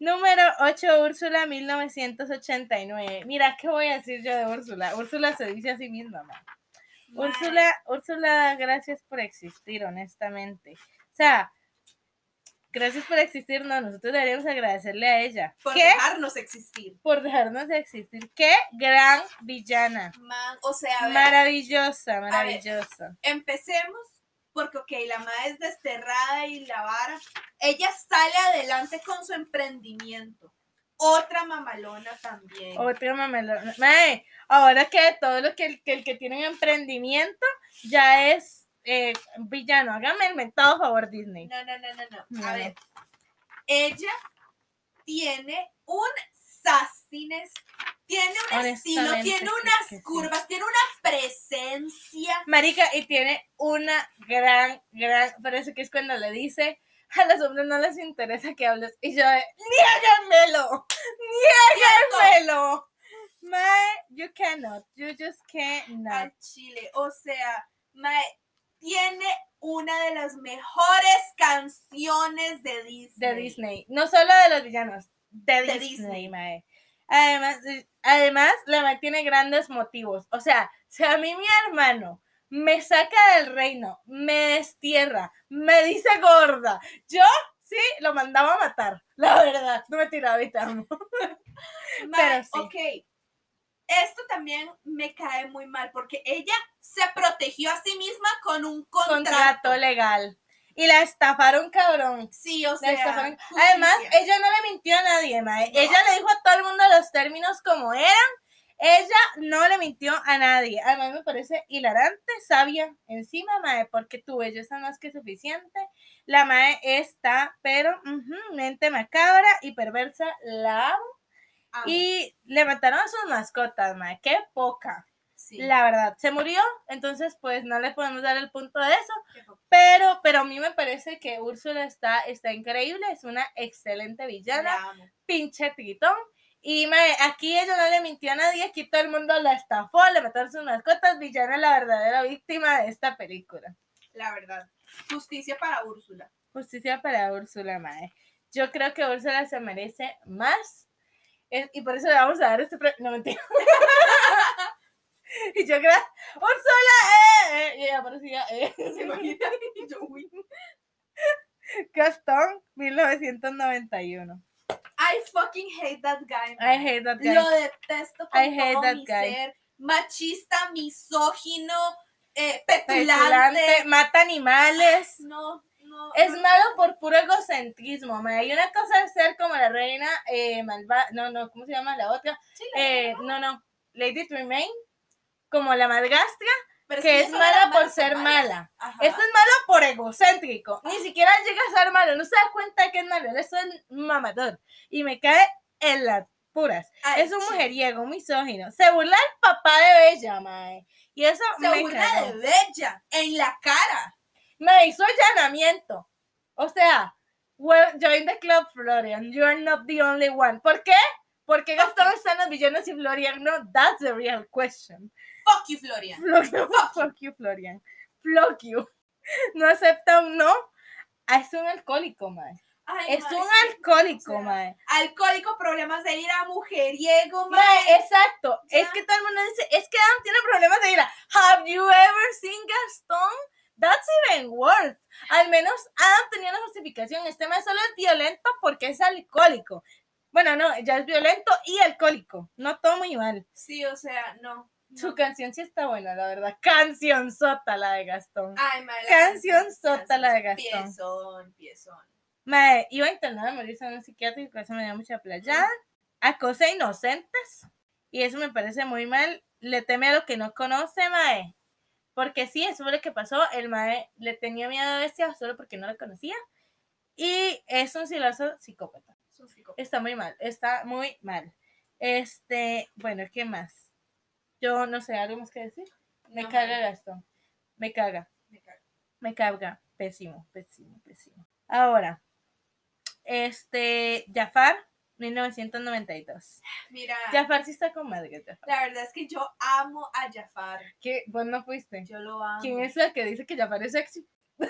Número 8, Úrsula, 1989. Mira, ¿qué voy a decir yo de Úrsula? Úrsula se dice a sí misma, ma. Mae, Úrsula, Úrsula, gracias por existir, honestamente. O sea, gracias por existir, no, nosotros deberíamos agradecerle a ella. Por ¿Qué? dejarnos existir. Por dejarnos de existir. ¡Qué gran villana! Man, o sea, ver, Maravillosa, maravillosa. empecemos porque, ok, la madre es desterrada y la vara. Ella sale adelante con su emprendimiento. Otra mamalona también. Otra mamelona. Mae, ahora que todo lo que el, que el que tiene un emprendimiento ya es eh, villano. Hágame el mentado favor, Disney. No, no, no, no, no. No, A no. ver. Ella tiene un sassiness, tiene un estilo, tiene unas sí. curvas, tiene una presencia. Marica, y tiene una gran, gran. Parece que es cuando le dice. A los hombres no les interesa que hables. Y yo, ¡niéganmelo! ¡Niéganmelo! Mae, you cannot. You just cannot. al Chile. O sea, mae, tiene una de las mejores canciones de Disney. de Disney. No solo de los villanos, de, De Disney, Disney. mae. Además, además, la mae tiene grandes motivos. O sea, si a mí mi hermano me saca del reino, me destierra, me dice gorda, yo sí lo mandaba a matar. La verdad, no me tiraba. Mae, pero sí. ok. Esto también me cae muy mal porque ella se protegió a sí misma con un contrato. Contrato legal. Y la estafaron, cabrón. Sí, o La sea. estafaron. justicia. Además, ella no le mintió a nadie, mae. No. Ella le dijo a todo el mundo los términos como eran. Ella no le mintió a nadie. Además, me parece hilarante, sabia encima, mae, porque tu belleza no es más que suficiente. La mae está, pero, mente macabra y perversa, la amo. Amo. Y le mataron a sus mascotas, mae. Qué poca. Sí. La verdad, se murió, entonces pues no le podemos dar el punto de eso. Pero, pero a mí me parece que Úrsula está, está increíble, es una excelente villana, pinche tritón. Y mae, aquí ella no le mintió a nadie, aquí todo el mundo la estafó, le mataron sus mascotas, villana es la verdadera víctima de esta película. La verdad. Justicia para Úrsula. Justicia para Úrsula, mae. Yo creo que Úrsula se merece más. Y por eso le vamos a dar este premio. No, mentira. *laughs* y yo creo, Úrsula, eh, eh, y ella parecía, eh. *laughs* ¿Se imaginan? Y yo, uy. Gastón, 1991. I fucking hate that guy. I hate that guy. Lo detesto con I hate todo that mi guy. ser. Machista, misógino, eh, petulante. Petulante, mata animales. No, no. Es malo por puro egocentrismo, mae. Y una cosa es ser como la reina eh, malvada. No, no, ¿cómo se llama la otra? Sí, la- Eh, no, no. Lady Tremaine, como la madrastra, pero que es mala por ser mala. Ajá. Esto es malo por egocéntrico. Ni siquiera llega a ser malo. No se da cuenta que es malo. Él es un mamador. Y me cae en las puras. Ay, es un sí. mujeriego, un misógino. Se burla el papá de Bella, mae. Y eso Se me burla de Bella en la cara. Me hizo allanamiento. O sea, well, join the club, Florian. You are not the only one. ¿Por qué? Porque Gastón está en los villanos y Florian no. That's the real question. Fuck you, Florian. Florian, fuck you, Florian. Fuck you. No acepta un no. Ah, Es un alcohólico, mae. Ay, Es un alcohólico, o sea, mae. Alcohólico, problemas de ira, mujeriego, mae. Mae, exacto. Ya. Es que todo el mundo dice, es que Adam tiene problemas de ira. Have you ever seen Gastón? That's even worse. Al menos Adam tenía una justificación. Este mae solo es violento porque es alcohólico. Bueno, no, ya es violento y alcohólico. No todo muy mal. Sí, o sea, no. Su no. canción sí está buena, la verdad. Canción sota la de Gastón. Ay, la Canción sota la de Gastón. Piezón, piezón. Mae, iba a internar a morirse en un psiquiátrico, eso me dio mucha playada. Acosa inocentes. Y eso me parece muy mal. Le teme a lo que no conoce, Mae. Porque sí, eso fue lo que pasó. El Mae le tenía miedo a Bestia solo porque no la conocía. Y es un siloso psicópata. Es un psicópata. Está muy mal, está muy mal. Este, bueno, ¿qué más? Yo no sé, ¿algo más que decir? Me No, caga Gastón. Me caga. me cago. Me carga. Pésimo, pésimo, pésimo. Ahora, este, Jafar, 1992. Mira, Jafar sí está con madre, Jafar. la verdad es que yo amo a Jafar. ¿Qué? ¿Vos no fuiste? Yo lo amo. ¿Quién es la que dice que Jafar es sexy? *laughs*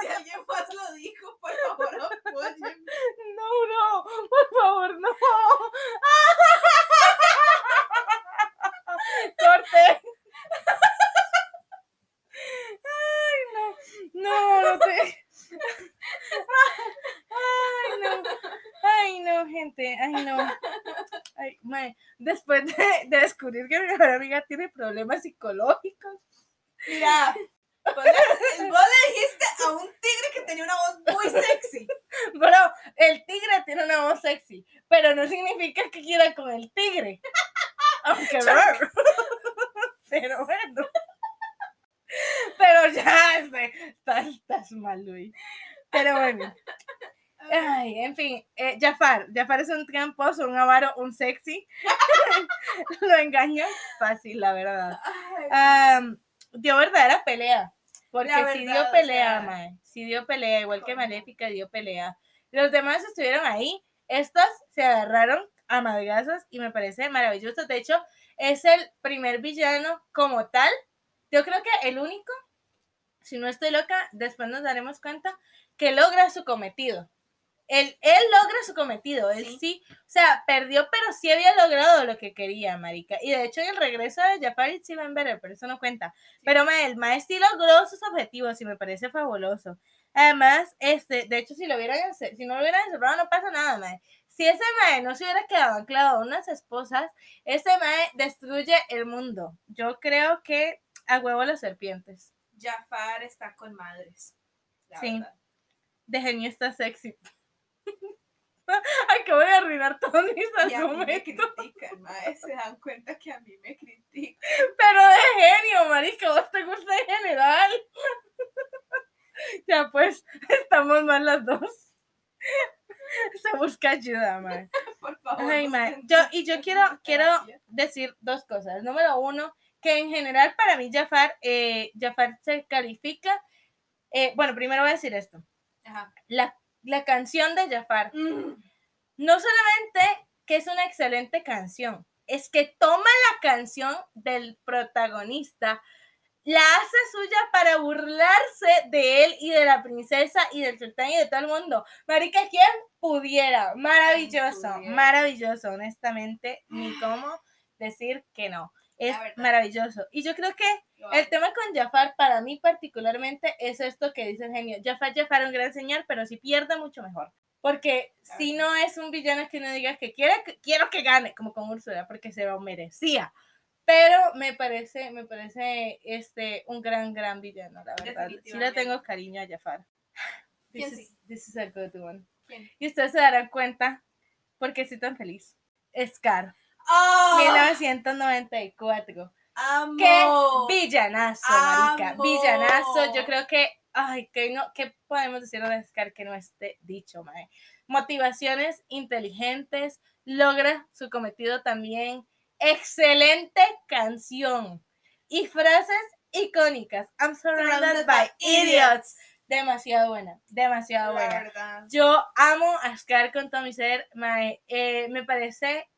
Si alguien más lo dijo, por favor, apóyenme. No, no, por favor, no. Corte. Ay, no. No, no te. Ay, no. Ay, no, gente. Ay, no. Ay, mae. Después de, de descubrir que mi mejor amiga tiene problemas psicológicos. Mira, vos le, dijiste a un tigre que tenía una voz muy sexy. Bro, el tigre tiene una voz sexy, pero no significa que quiera con el tigre. Aunque raro. Pero bueno. Pero ya, este, estás, estás mal, Luis. Pero bueno. Ay, en fin, eh, Jafar. Jafar es un tramposo, un avaro, un sexy. *laughs* Lo engaña fácil, la verdad. Am, dio verdadera pelea. Porque sí dio o pelea, sea, mae. Sí dio pelea, igual que. Maléfica dio pelea. Los demás estuvieron ahí. Estos se agarraron a madrazos y me parece maravilloso. De hecho, es el primer villano como tal. Yo creo que el único, si no estoy loca, después nos daremos cuenta que logra su cometido. Él, él logra su cometido, él Sí. sí. o sea, perdió, pero sí había logrado lo que quería, marica. Y de hecho, en el regreso de Jafar y Steven Better, pero eso no cuenta. Pero mae, el mae sí logró sus objetivos y me parece fabuloso. Además, este, de hecho, si lo hubieran, si no lo hubieran encerrado, no pasa nada, mae. Si ese mae no se hubiera quedado anclado a unas esposas, ese mae destruye el mundo. Yo creo que a huevo las serpientes. Jafar está con madres. la Sí. verdad. De genio está sexy. *laughs* Acabo de arruinar todos mis Y a mí me critican. Se dan cuenta que a mí me critican. Pero de genio, marica, vos te gusta en general. *laughs* ya pues, estamos mal las dos. *laughs* Se busca ayuda, mae. Por favor. Ay, Yo, y yo quiero, quiero decir dos cosas. Número uno, que en general para mí Jafar, eh, Jafar se califica. eh, bueno, primero voy a decir esto. Ajá. La, la canción de Jafar Mm. no solamente que es una excelente canción, es que toma la canción del protagonista, la hace suya para burlarse de él y de la princesa y del sultán y de todo el mundo. Marica, ¿quién pudiera? Maravilloso, maravilloso, honestamente, ni cómo decir que no. Es maravilloso. Y yo creo que Lo el tema con Jafar, para mí particularmente, es esto que dice el genio. Jafar, Jafar, un gran señor, pero si pierde, mucho mejor. Porque si no es un villano que uno diga que quiere, que- quiero que gane, como con Úrsula, porque se lo merecía. Pero me parece, me parece este un gran, gran villano, la verdad. Sí le tengo cariño a Jafar. *laughs* ¿Quién This is, sí? this is a good one. ¿Quién? Y ustedes se darán cuenta porque estoy tan feliz. Scar, ¡Oh! 1994. ¡Amo! ¡Qué villanazo, marica! Amo. Villanazo. Yo creo que, ay, que no, ¿qué podemos decir de Scar que no esté dicho, mae? Motivaciones inteligentes, logra su cometido también. Excelente canción. Y frases icónicas. I'm surrounded, Surrounded by, by idiots. Demasiado buena, demasiado La buena. verdad. Yo amo a Scar con todo mi ser. mae, eh, me parece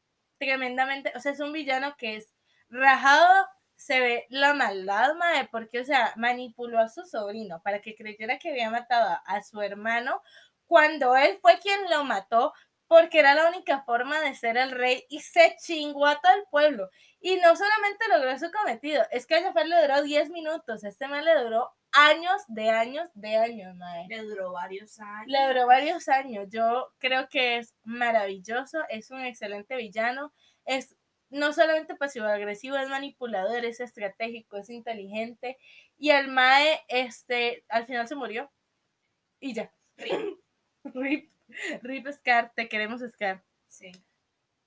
tremendamente. O sea, es un villano que es rajado. Se ve la maldad, mae, porque, o sea, manipuló a su sobrino para que creyera que había matado a, su hermano cuando él fue quien lo mató porque era la única forma de ser el rey y se chingó a todo el pueblo. Y no solamente logró su cometido, es que a Jafar le duró 10 minutos, este man le duró años de años de años, mae. Le duró varios años. Le duró varios años. Yo creo que es maravilloso, es un excelente villano, es no solamente pasivo-agresivo, es manipulador, es estratégico, es inteligente. Y el Mae, este, al final se murió. Y ya. Rip. *laughs* Rip, Rip Scar, te queremos Scar. Sí.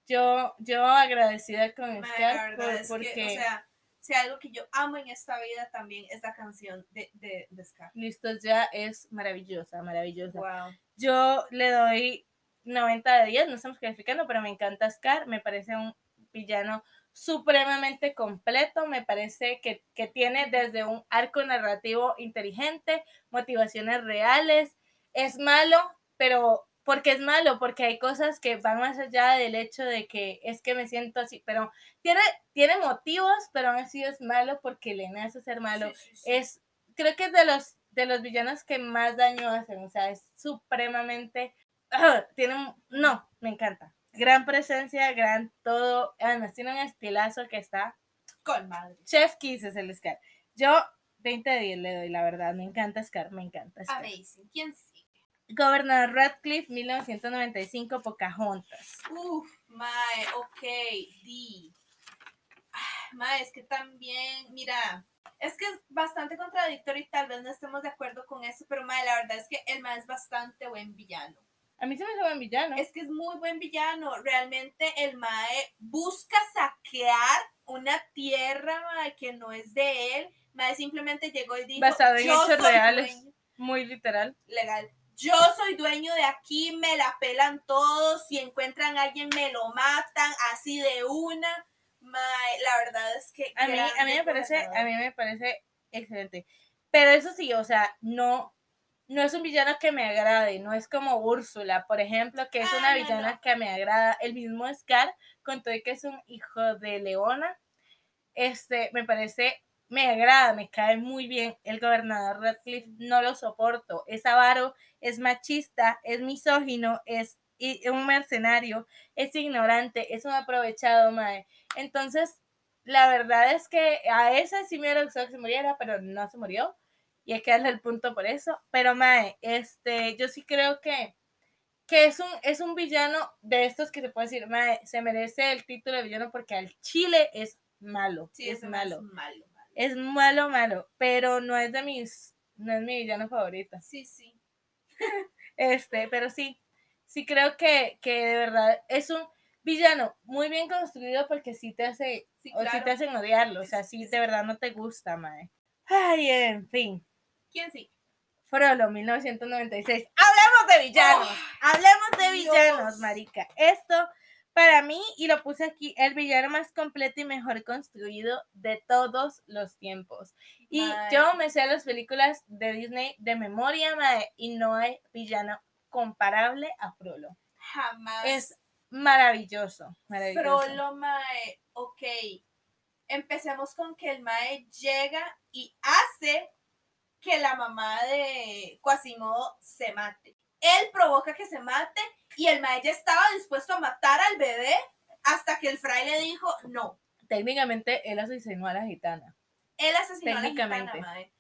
Yo, yo agradecida con Scar por- porque que, o sea, si algo que yo amo en esta vida también es la canción de, de, de Scar. Listos ya es maravillosa, maravillosa. Wow. Yo le doy 90 de 10, no estamos calificando, pero me encanta Scar, me parece un villano supremamente completo, me parece que, que tiene desde un arco narrativo inteligente, motivaciones reales, es malo, pero porque es malo, porque hay cosas que van más allá del hecho de que es que me siento así, pero tiene, tiene motivos, pero aún así es malo porque le nace ser malo Sí, sí, sí. es, creo que es de los, de los villanos que más daño hacen, o sea, es supremamente, ¡ah! tiene, no, me encanta, gran presencia, gran todo, además tiene un estilazo que está, Con madre. Chef Kiss es el Scar, yo 20 de 10 le doy, la verdad, me encanta Scar, me encanta Scar. Amazing. ¿Quién Gobernador Radcliffe, 1995, Pocahontas. Uf, mae, ok, D. Ah, Mae, es que también, mira, es que es bastante contradictorio y tal vez no estemos de acuerdo con eso, pero mae, la verdad es que el mae es bastante buen villano. A mí se me hizo buen villano. Es que es muy buen villano. Realmente el Mae busca saquear una tierra mae, que no es de él. Mae simplemente llegó y dijo: Basado en "Yo hechos soy reales". dueño". Muy literal. Legal. Yo soy dueño de aquí, me la pelan todos. Si encuentran a alguien, me lo matan así de una. La verdad es que. A mí, a mí me parece, a mí me parece excelente. Pero eso sí, o sea, no, no es un villano que me agrade, no es como Úrsula, por ejemplo, que es Ah, una villana no. que me agrada. El mismo Scar, con todo y que es un hijo de Leona, este, me parece, me agrada, me cae muy bien. El gobernador Radcliffe no lo soporto, es avaro, es machista, es misógino, es un mercenario, es ignorante, es un aprovechado, mae. Entonces, la verdad es que a esa sí me hubiera gustado que se muriera, pero no se murió. y hay que darle el punto por eso. Pero, mae, este, yo sí creo que, que es, un, es un villano de estos que se puede decir, mae, se merece el título de villano porque al chile es malo. Sí, es malo. Es malo. Es malo, malo, pero no es de mis, no es mi villano favorito. Sí, sí. *laughs* Este, pero sí, sí creo que, que de verdad es un villano muy bien construido porque sí te hace, Sí, o sí te hacen odiarlo, o sea, sí de verdad no te gusta, mae. Ay, en fin. ¿Quién sí? Frollo, 1996. Hablemos de villanos. Hablemos de Dios. villanos, marica. Esto, para mí, y lo puse aquí, el villano más completo y mejor construido de todos los tiempos. Y yo me sé las películas de Disney de memoria, mae, y no hay villano comparable a Frollo. Jamás. Es maravilloso, maravilloso. Frollo, mae. Ok. Empecemos con que el mae llega y hace que la mamá de Quasimodo se mate. Él provoca que se mate y el mae ya estaba dispuesto a matar al bebé hasta que el fraile dijo no. Técnicamente, él asesinó a la gitana. Él asesinó a la gitana, mae.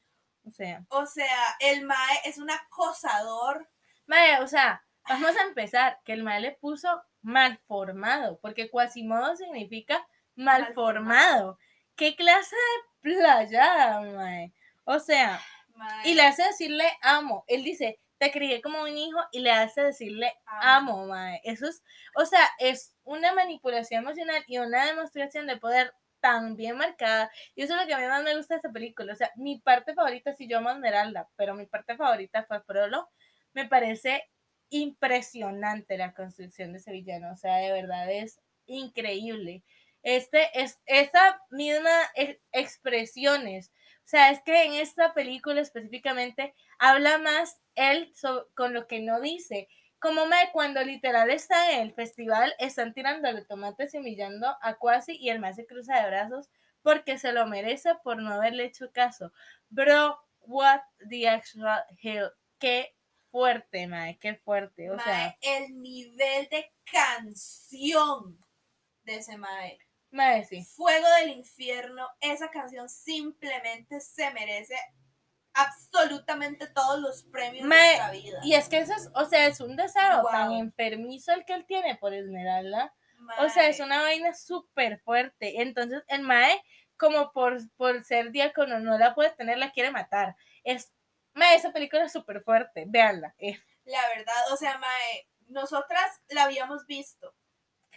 O sea, O sea, el mae es un acosador. Mae, o sea, vamos a empezar, que el mae le puso malformado, porque Quasimodo significa malformado. ¿Qué clase de playada, mae? O sea, mae. y le hace decirle amo. Él dice, te crié como un hijo y le hace decirle Amo. mae. Eso es, o sea, es una manipulación emocional y una demostración de poder tan bien marcada. Y eso es lo que a mí más me gusta de esta película. O sea, mi parte favorita, si yo amo a Esmeralda, pero mi parte favorita fue Frollo, me parece impresionante la construcción de ese villano. O sea, de verdad es increíble. Este es esa misma e- expresiones. O sea, es que en esta película específicamente habla más él con lo que no dice. Como me cuando literal está en el festival, están tirándole tomates y humillando a Quasi y el más se cruza de brazos porque se lo merece por no haberle hecho caso. Bro, what the actual hell. Qué fuerte, mae, qué fuerte. O sea, Mae, el nivel de canción de ese mae. Mae, sí. Fuego del infierno, esa canción simplemente se merece absolutamente todos los premios Mae, de esta vida. Y es que eso es, o sea, es un deseo Wow. tan enfermizo el que él tiene por Esmeralda. O sea, es una vaina súper fuerte. Entonces, el Mae, como por, por ser diácono, no la puede tener, la quiere matar. Es, Mae, esa película es súper fuerte. Véanla. eh. La verdad, o sea, Mae, nosotras la habíamos visto.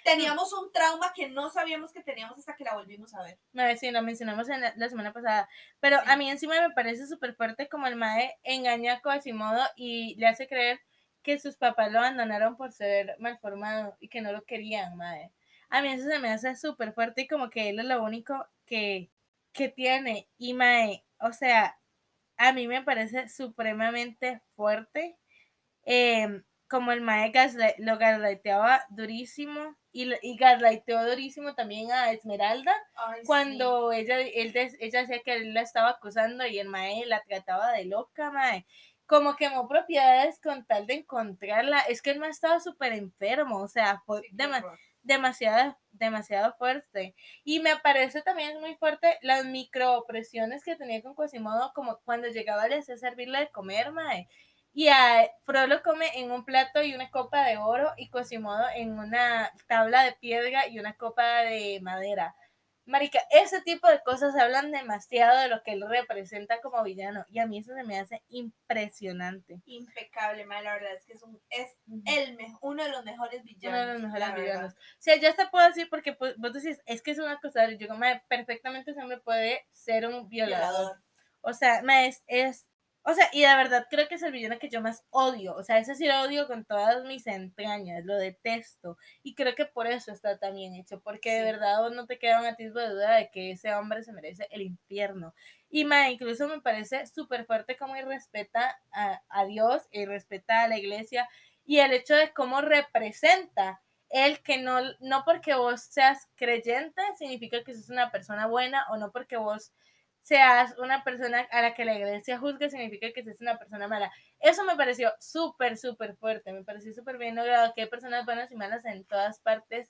Teníamos un trauma que no sabíamos que teníamos hasta que la volvimos a ver. Sí, lo mencionamos en la, la semana pasada. Pero Sí. a mí encima me parece súper fuerte como el Mae engaña a Quasimodo y le hace creer que sus papás lo abandonaron por ser malformado y que no lo querían, Mae. A mí eso se me hace súper fuerte y como que él es lo único que, que tiene. Y Mae, o sea, a mí me parece supremamente fuerte. em, como el Mae lo gaslighteaba durísimo y, y gaslighteó durísimo también a Esmeralda Ay, sí. cuando ella, él ella decía que él la estaba acusando y el mae la trataba de loca, mae. Como quemó propiedades con tal de encontrarla. Es que el mae estaba súper enfermo, o sea, fue Sí, dema- demasiado, demasiado fuerte. Y me parece también muy fuerte las microopresiones que tenía con Quasimodo, como cuando llegaba a hacía servirle de comer, mae. Y a Frollo come en un plato y una copa de oro y Quasimodo en una tabla de piedra y una copa de madera. Marica, ese tipo de cosas hablan demasiado de lo que él representa como villano y a mí eso se me hace impresionante. Impecable, Mae, la verdad es que es, un, es el me- uno de los mejores villanos. Uno de los mejores villanos. O sea, yo hasta puedo decir, porque pues, vos decís, es que es una cosa, yo como perfectamente ese hombre puede ser un violador. Violador. O sea, me es, es, o sea, y de verdad creo que es el villano que yo más odio. O sea, ese sí lo odio con todas mis entrañas, lo detesto. Y creo que por eso está tan bien hecho, porque de verdad no te queda un atisbo de duda de que ese hombre se merece el infierno. Y ma, incluso me parece súper fuerte cómo respeta a, a Dios y respeta a la iglesia y el hecho de cómo representa el que no, no porque vos seas creyente significa que sos una persona buena o no porque vos seas una persona a la que la iglesia juzga significa que seas una persona mala. Eso me pareció súper, súper fuerte, me pareció súper bien logrado que hay personas buenas y malas en todas partes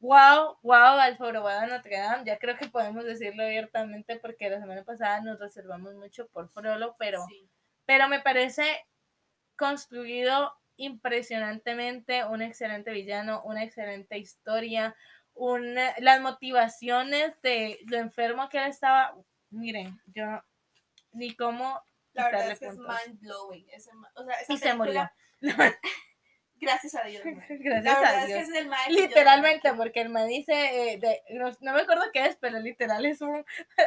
Wow, wow, al jorobado de Notre Dame. Ya creo que podemos decirlo abiertamente porque la semana pasada nos reservamos mucho por Frollo, pero, Sí. pero me parece construido impresionantemente, un excelente villano, una excelente historia, una, las motivaciones de lo enfermo que él estaba. Miren, yo ni cómo La verdad es que es mind blowing. O sea, esa Y se murió. película- *laughs* *laughs* Gracias a Dios. *laughs* Gracias La verdad a es Dios. que es el Literalmente, porque el man dice, eh, de- no, no me acuerdo qué es, pero literal es un,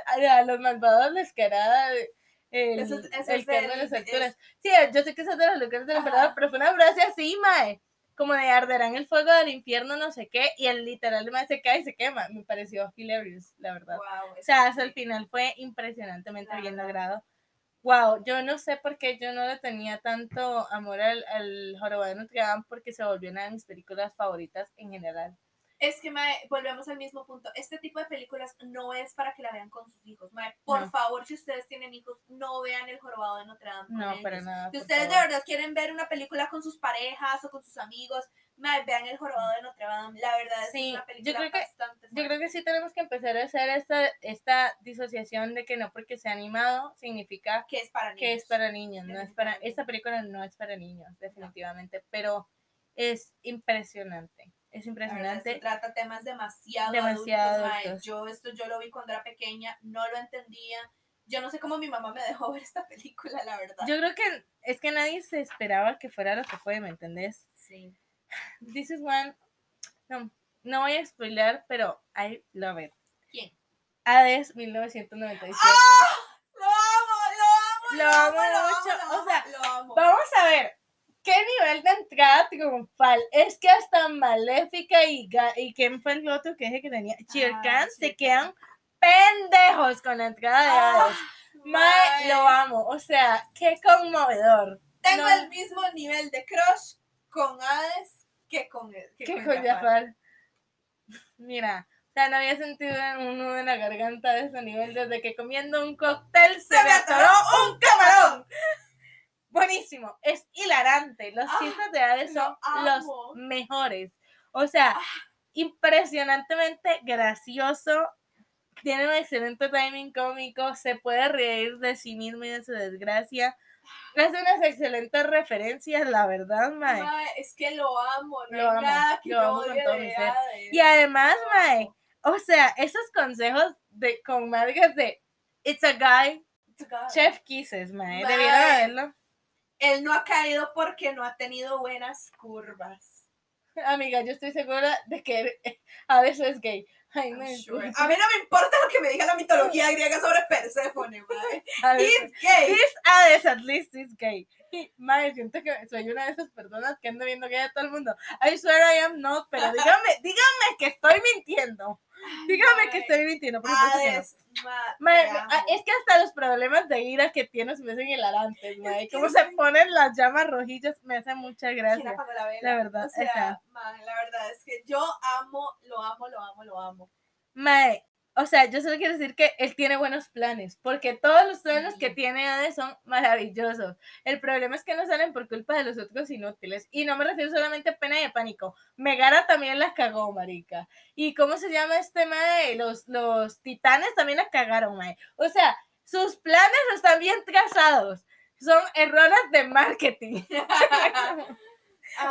a los malvados les quedará el, Eso es- eso el es de las alturas. es- Sí, yo sé que eso es de los lugares del Ajá. emperador, pero fue una frase así, mae, como de arderán el fuego del infierno, no sé qué, y el literal mae se cae y se quema. Me pareció hilarious, la verdad. Wow, O sea, hasta el final fue impresionantemente bien logrado. Wow, yo no sé por qué yo no le tenía tanto amor al, al Jorobado de Notre Dame porque se volvió una de mis películas favoritas en general. Es que, mae, volvemos al mismo punto. Este tipo de películas no es para que la vean con sus hijos. Mae, por No. favor, si ustedes tienen hijos, no vean El Jorobado de Notre Dame. No, ellos. para nada. Si ustedes de verdad quieren ver una película con sus parejas o con sus amigos, mae, vean El Jorobado de Notre Dame. La verdad es que Sí, es una yo película creo que- bastante Yo creo que sí tenemos que empezar a hacer esta, esta disociación de que no porque sea animado significa que es para niños. que es para niños. No es para, esta película no es para niños, definitivamente, pero es impresionante. Es verdad, impresionante. esto trata temas demasiado, Demasiado adultos. Yo esto yo lo vi cuando era pequeña, no lo entendía. Yo no sé cómo mi mamá me dejó *laughs* ver esta película, la verdad. Yo creo que es que nadie se esperaba que fuera lo que fue, ¿me entendés? sí. This is one. No, no voy a spoiler, pero I love it. ¿Quién? Hades 1997. Lo amo, lo amo, Lo amo mucho, lo o sea, lo amo. Vamos a ver. ¿Qué nivel de entrada triunfal? Es que hasta Maléfica y, y ¿quién fue el otro que dije que tenía? Chirkan se Shere quedan pendejos con la entrada de Ah, Hades. Mae, mae. lo amo. O sea, qué conmovedor. Tengo No. el mismo nivel de crush con Hades que con el que que con Jafar. Mira, o sea, no había sentido un nudo en la garganta de ese nivel desde que comiendo un cóctel se, Se me atoró un camarón. Buenísimo, es hilarante. Los Ah, chistes de lo son los mejores. O sea, impresionantemente gracioso. Tiene un excelente timing cómico. Se puede reír de sí mismo y de su desgracia. Hace unas excelentes referencias, la verdad, mae. Mae, es que lo amo, no Lo hay amo, nada que lo amo con odie todo de mi ser. Hades. Y además, mae, o sea, esos consejos de con Margas de It's a guy, Chef Kisses, mae. Mae. Debieron haberlo. Él no ha caído porque no ha tenido buenas curvas. Amiga, yo estoy segura de que *laughs* Hades es gay. Ay, sure. A mí no me importa lo que me diga la mitología *laughs* griega sobre Perséfone, mae. *laughs* He's gay. This Hades at least is gay. Mae, siento que soy una de esas personas que anda viendo gay a todo el mundo. I swear I am not, pero *laughs* dígame, dígame que estoy mintiendo. Dígame que estoy mintiendo, por supuesto que no. Hades, ma- Mae, te me- amo. ah, es que hasta los problemas de ira que tiene se me hacen hilarantes, mae. que Cómo se ponen las llamas rojillas me hace mucha ¿Quién gracia. la verdad, O sea, la verdad es que yo amo, lo amo, lo amo, lo amo. Mae, o sea, yo solo quiero decir que él tiene buenos planes, porque todos los planes Sí. que tiene Hades son maravillosos. El problema es que no salen por culpa de los otros inútiles. Y no me refiero solamente a pena y a pánico. Megara también la cagó, marica. ¿Y cómo se llama este mae? Los, los titanes también la cagaron, mae. O sea, sus planes están bien trazados. Son errores de marketing. *laughs* *laughs*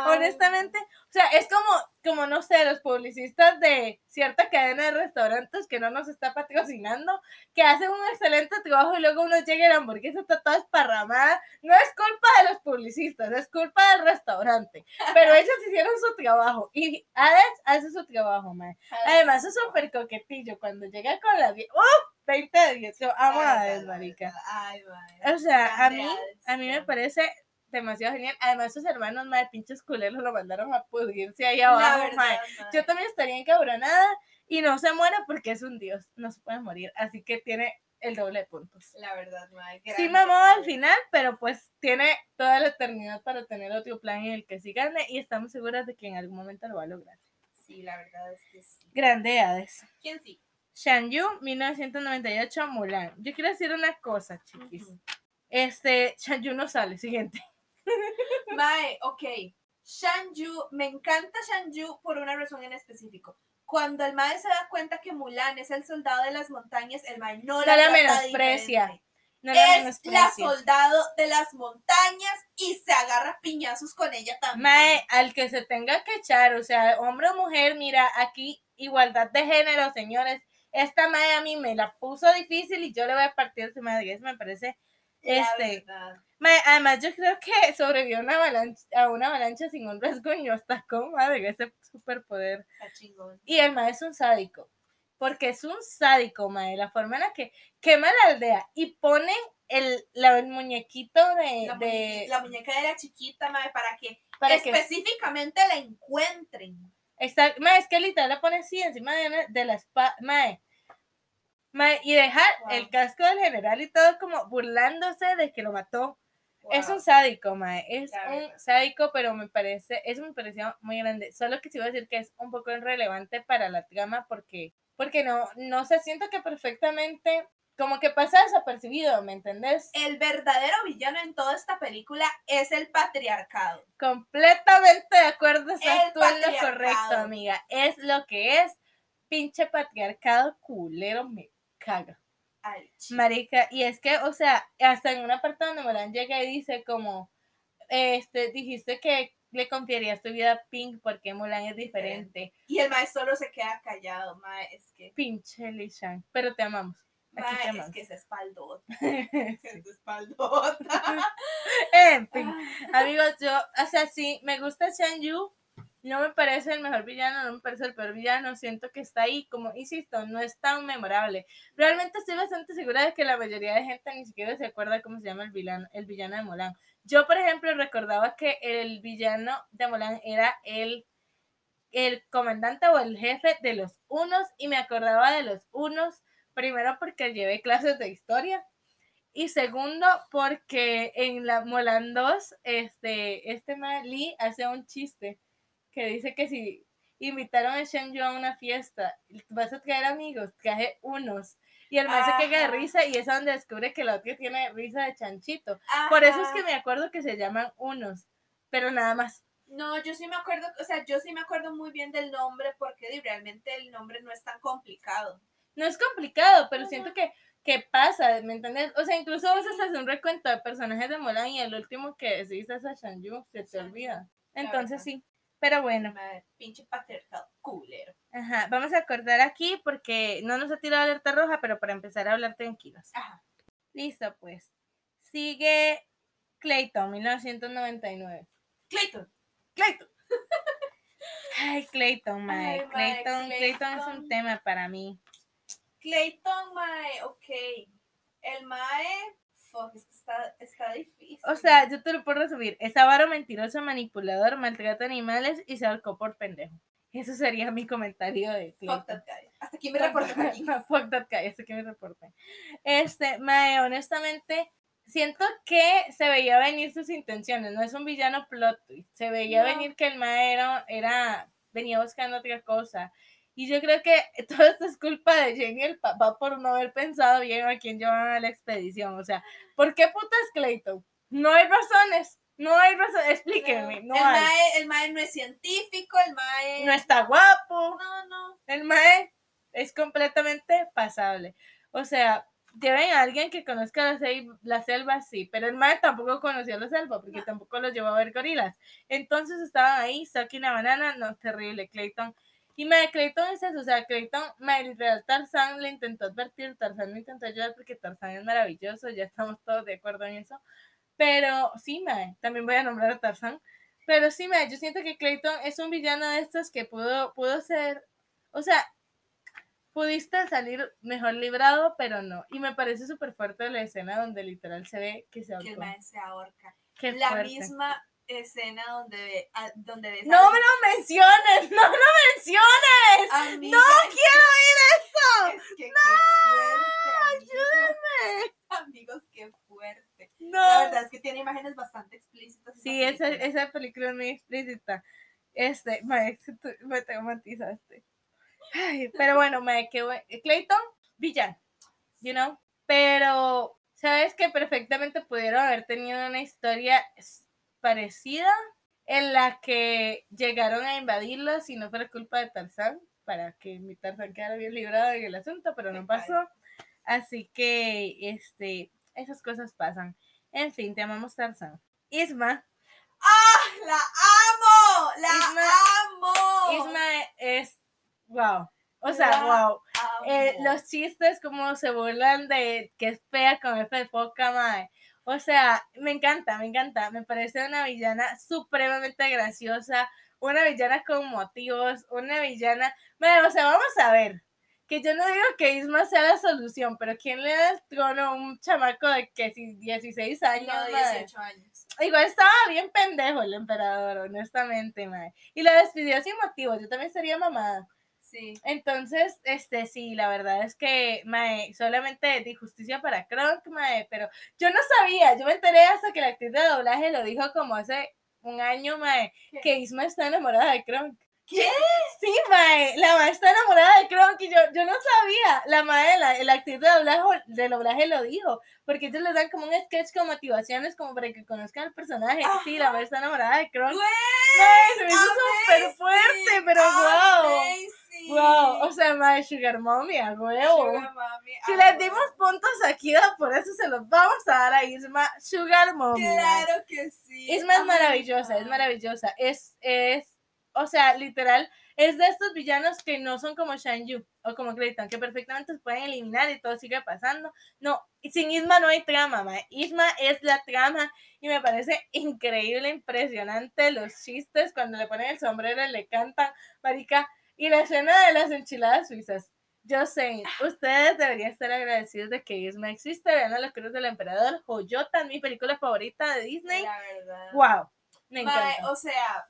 Honestamente, o sea, es como, como no sé, los publicistas de cierta cadena de restaurantes que no nos está patrocinando, que hacen un excelente trabajo y luego uno llega y la hamburguesa está toda esparramada. No es culpa de los publicistas, es culpa del restaurante. Pero ellos *laughs* hicieron su trabajo y Alex hace su trabajo, mae. Además, es súper coquetillo cuando llega con la 10. ¡Uh! 20 de 10. Yo amo a Alex, marica. Ay, mae. O sea, a mí, a mí me parece demasiado genial. Además, sus hermanos, mae, pinches culeros, lo mandaron a pudrirse ahí abajo, verdad. Yo también estaría encabronada y no se muere porque es un dios, no se puede morir, así que tiene el doble de puntos. La verdad, mae. Sí mamó al final, pero pues tiene toda la eternidad para tener otro plan en el que sí gane y estamos seguras de que en algún momento lo va a lograr. Sí, la verdad es que sí. Grande Hades. ¿Quién sí? Shan Yu, 1998, Mulan. Yo quiero decir una cosa, chiquis. Este, Shan Yu no sale, siguiente. *laughs* Mae, ok. Shanju, me encanta Shanju por una razón en específico. Cuando el mae se da cuenta que Mulan es el soldado de las montañas, el mae no, No la, menosprecia. diferente. No la es la soldado de las montañas y se agarra piñazos con ella también. Mae, al que se tenga que echar, o sea, hombre o mujer, mira, aquí igualdad de género, señores. Esta mae a mí me la puso difícil y yo le voy a partir su madre. Eso me parece. La Este, verdad. Mae, además, yo creo que sobrevivió a una avalancha, a una avalancha sin un rasguño. Hasta con madre, ese superpoder. Y el mae es un sádico. Porque es un sádico, mae. La forma en la que quema la aldea y pone el, la- el muñequito de. La, de- muñeca, la muñeca de la chiquita, mae, para que para que específicamente la encuentren. Está, mae, es que literal la pone así encima de la espada, mae. Mae, y dejar Wow. el casco del general y todo como burlándose de que lo mató. Es un sádico, mae. Es La un verdad. sádico, pero me parece, eso me pareció muy grande. Solo que sí voy a decir que es un poco irrelevante para la trama porque, porque no, no se siento que perfectamente, como que pasa desapercibido, ¿me entendés? El verdadero villano en toda esta película es el patriarcado. Completamente de acuerdo, estás El tú lo correcto, amiga. Es lo que es. Pinche patriarcado culero me caga. Marica, y es que, o sea, hasta en una parte donde Moran llega y dice como, este, dijiste que le confiarías tu vida a Pink porque Mulan es diferente. Y el mae solo se queda callado, mae, es que, Pinche Lishan, pero te amamos. Te mae, es que es espaldota. *laughs* *laughs* Es espaldota. *laughs* En fin, amigos, yo, o sea, sí, me gusta Shan Yu. No me parece el mejor villano, no me parece el peor villano. Siento que está ahí, como insisto, no es tan memorable. Realmente estoy bastante segura de que la mayoría de gente ni siquiera se acuerda cómo se llama el villano, el villano de Mulan. Yo, por ejemplo, recordaba que el villano de Mulan era el, el comandante o el jefe de los unos y me acordaba de los unos, primero porque llevé clases de historia y segundo, porque en la Mulan 2, este, este Lee hace un chiste que dice que si invitaron a Shen Yu a una fiesta, vas a traer amigos, traje unos. Y el ma se caga de risa y es donde descubre que la otra tiene risa de chanchito. Por eso es que me acuerdo que se llaman unos, pero nada más. No, yo sí me acuerdo, o sea, yo sí me acuerdo muy bien del nombre porque realmente el nombre no es tan complicado. No es complicado, pero Ajá. siento que, que pasa, ¿me entiendes? O sea, incluso vos haces un recuento de personajes de Mulan y el último que decís es a Shan Yu, se te olvida. Entonces sí, pero bueno. Pinche patriarcado culero. Ajá, vamos a acordar aquí porque no nos ha tirado alerta roja, pero para empezar a hablar tranquilos. Ajá. Listo, pues. Sigue Clayton, 1999. Clayton. Clayton. *laughs* Ay, Clayton, mae. Ay, mae, Clayton, Clayton es un Clayton. tema para mí. Clayton, mae, ok. El mae, fuck, es que está, está difícil. O sea, yo te lo puedo resumir. Es avaro, mentiroso, manipulador, maltrata animales y se ahorcó por pendejo. Eso sería mi comentario de fuck that guy. Hasta aquí me aquí. *laughs* Fuck that guy, este que me reporte. Este, mae, honestamente, siento que se veía venir sus intenciones. No es un villano plot twist. Se veía No. venir que el mae era, era- venía buscando otra cosa. Y yo creo que *laughs* todo esto es culpa de Jenny y el papá por no haber pensado bien a quién llevaban a la expedición. O sea, ¿por qué putas Clayton? No hay razones. No hay razones. Explíquenme. No, el, hay. mae, el mae no es científico, el mae. No está guapo. No, no. El mae es completamente pasable. O sea, lleven a alguien que conozca la, la selva, sí, pero el mae tampoco conocía la selva porque No. tampoco los llevó a ver gorilas. Entonces estaban ahí, saquen una banana, no, terrible, Clayton. Y mae, Clayton es eso, o sea, Clayton, mae, literal, Tarzán le intentó advertir, Tarzán le intentó ayudar porque Tarzán es maravilloso, ya estamos todos de acuerdo en eso. Pero sí, mae, también voy a nombrar a Tarzán. Pero sí, mae, yo siento que Clayton es un villano de estos que pudo, pudo ser, o sea, pudiste salir mejor librado, pero no. Y me parece súper fuerte la escena donde literal se ve que se Que el mae se ahorca. Qué La fuerte. misma escena donde, a- donde ves a No me lo menciones, no lo menciones. Amiga, No quiero oír eso. Es que qué fuerte, Ayúdame. amigos, qué fuerte. La No. verdad es que tiene imágenes bastante explícitas. Sí, esa, película. esa película es muy explícita. Este, mae, me traumatizaste. Ay, pero bueno, mae, qué. Clayton, villano, you know. Pero, ¿sabes que perfectamente pudieron haber tenido una historia parecida? en la que llegaron a invadirlos y no fue culpa de Tarzán, para que mi Tarzán quedara bien librado en el asunto, pero no pasó. Así que, este, esas cosas pasan. En fin, te amamos Tarzán. Isma. ¡Ah! ¡La amo! ¡La amo! Isma es, wow. O sea, wow. Eh, los chistes como se burlan de que es fea con F de poca madre. O sea, me encanta, me encanta. Me parece una villana supremamente graciosa, una villana con motivos, una villana. Bueno, o sea, vamos a ver. Que yo no digo que Isma sea la solución, pero ¿quién le da el trono a un chamaco de que si 16 años? No, mae? 18 años. Igual estaba bien pendejo el emperador, honestamente, mae. Y la despidió sin motivo. Yo también sería mamada. Sí. Entonces, este sí, la verdad es que mae, solamente di justicia para Kronk, mae, pero yo no sabía, yo me enteré hasta que la actriz de doblaje lo dijo como hace un año, mae, ¿Qué? que Isma está enamorada de Kronk. ¿Qué? Sí, mae, la mae está enamorada de Kronk y yo, yo no sabía. La mae, la, la actriz de doblaje, de doblaje lo dijo, porque ellos les dan como un sketch con motivaciones como para que conozcan al personaje. Sí, la mae está enamorada de Kronk. Mae, se me hizo súper fuerte, pero wow. amazing. Wow, o sea, mae, Sugar Mommy, a huevo. Sugar Si les dimos puntos aquí, por eso se los vamos a dar a Isma Sugar Mommy. Claro que sí. Isma es maravillosa, es maravillosa. Es, es, o sea, literal, es de estos villanos que no son como Shan Yu o como Clayton, que perfectamente se pueden eliminar y todo sigue pasando. No, sin Isma no hay trama, ma. Isma es la trama y me parece increíble, impresionante los chistes cuando le ponen el sombrero y le cantan, marica. Y la escena de las enchiladas suizas. Yo sé, ustedes deberían estar agradecidos de que Isma existe. Vean a los Cruz del Emperador, Joyota, mi película favorita de Disney. La verdad. Wow, me Mae, encanta. o sea,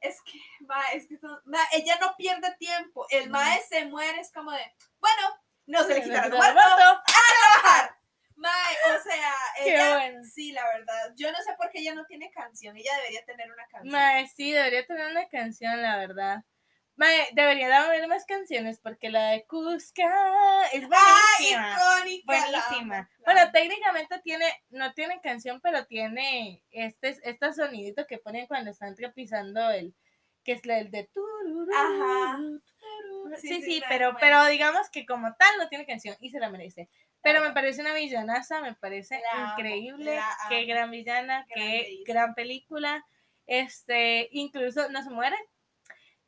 es que, mae, es que mae, ella no pierde tiempo. El mae se muere, es como de, bueno, no se le quita el muerto, a trabajar. Mae, o sea, *laughs* Qué ella, bueno. sí, la verdad. Yo no sé por qué ella no tiene canción. Ella debería tener una canción. Mae, sí, debería tener una canción, la verdad. Debería darme más canciones porque la de Cusca es ¡Ay, buenísima. icónica! Buenísima. la Bueno, técnicamente tiene, no tiene canción, pero tiene este, este sonidito que ponen cuando están pisando el, que es el de tururú, Ajá. tururú. Sí, Sí, sí, sí, la- pero, bueno. pero digamos que como tal no tiene canción y se la merece. Pero me parece una villanaza, me parece La increíble, qué gran villana, qué gran película. Este, incluso no se muere,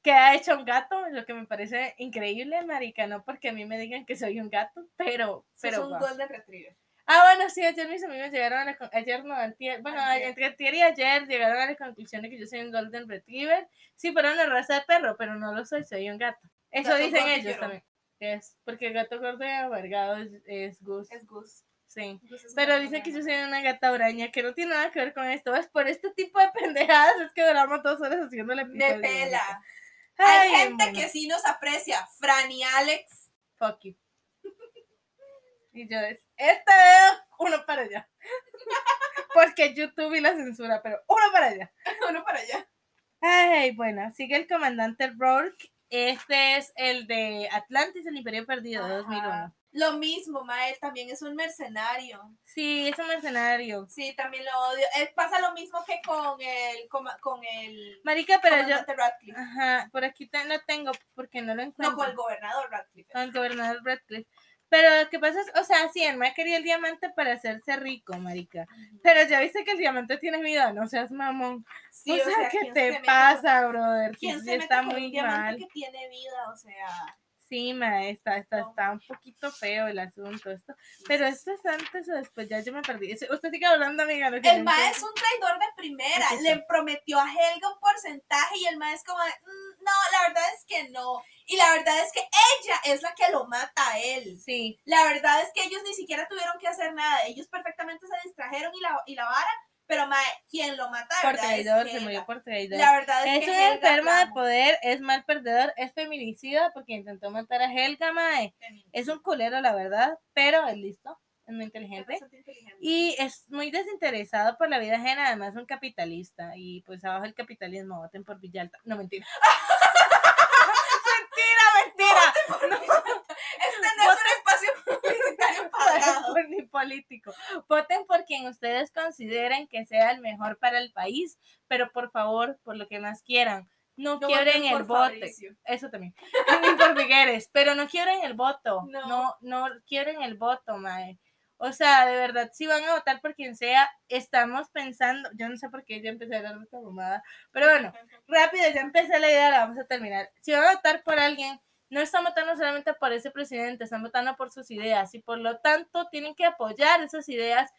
queda hecho un gato, lo que me parece increíble, marica, no porque a mí me digan que soy un gato, pero, pero un guau. Golden Retriever. Ah, bueno, sí, ayer mis amigos llegaron a la ayer no, antier, bueno, Antier. entre antier y ayer llegaron a la conclusión de que yo soy un Golden Retriever. Sí, pero una raza de perro, pero no lo soy, soy un gato. Eso Gato dicen ellos también. Es, porque el gato gordo y amargado es, es Gus. Es Gus. Sí. Es Pero un dice que yo soy una gata oraña, que no tiene nada que ver con esto. Es por este tipo de *laughs* pendejadas, es que duramos dos horas haciendo Me episodio. Ay, Hay gente bueno. que sí nos aprecia. Fran y Alex. Fuck you. *laughs* Y yo es, este dedo, uno para allá. *laughs* Porque YouTube y la censura, pero uno para allá. *laughs* Uno para allá. Ay, bueno, sigue el comandante Rourke. Este es el de Atlantis, el Imperio Perdido, de 2001. Lo mismo, Mae, también es un mercenario. Sí, es un mercenario. Sí, también lo odio. Eh, pasa lo mismo que con el coma- con el Marica, pero yo... Radcliffe. Ajá, por aquí te- lo tengo porque no lo encuentro. No, con el gobernador Radcliffe. Con el gobernador Radcliffe. Pero lo que pasa es, o sea, sí, ma quería el diamante para hacerse rico, marica. Pero ya viste que el diamante tiene vida, no seas mamón. Sí, o sea, ¿qué ¿quién se te mete pasa, brother? con- ¿Quién Sí, se mete está con muy un diamante mal. que tiene vida? O sea, Sí, ma, está, está, está un poquito feo el asunto. Esto. Pero esto es antes o después, ya yo me perdí. Usted sigue hablando, amiga. el entiendo. es un traidor de primera. Le prometió a Helga un porcentaje y el mae es como, "Mm, no, la verdad es que no. Y la verdad es que ella es la que lo mata a él. Sí, La verdad es que ellos ni siquiera tuvieron que hacer nada. Ellos perfectamente se distrajeron y la, y la vara, pero mae, quien lo mata por es traidor, se murió por traidor. La verdad es, Es que un Helga enfermo de poder, es mal perdedor, es feminicida porque intentó matar a Helga, mae. Es un culero, la verdad, pero es listo, es muy inteligente. Y es muy desinteresado por la vida ajena, además es un capitalista. Y pues abajo el capitalismo, voten por Villalta. No, mentira. *laughs* mentira, mentira. No es un espacio publicitario pagado. Por *laughs* ni político. Voten por quien ustedes consideren que sea el mejor para el país, pero por favor, por lo que más quieran, no, No el voto. Eso también. Ni por Figueres, pero no quieren el voto. No. No, no, quieren el voto, mae. O sea, de verdad, si van a votar por quien sea, estamos pensando, yo no sé por qué ya empecé a hablar de esta pero bueno, rápido, ya empecé la idea, la vamos a terminar. Si van a votar por alguien, no están votando solamente por ese presidente, están votando por sus ideas y por lo tanto tienen que apoyar esas ideas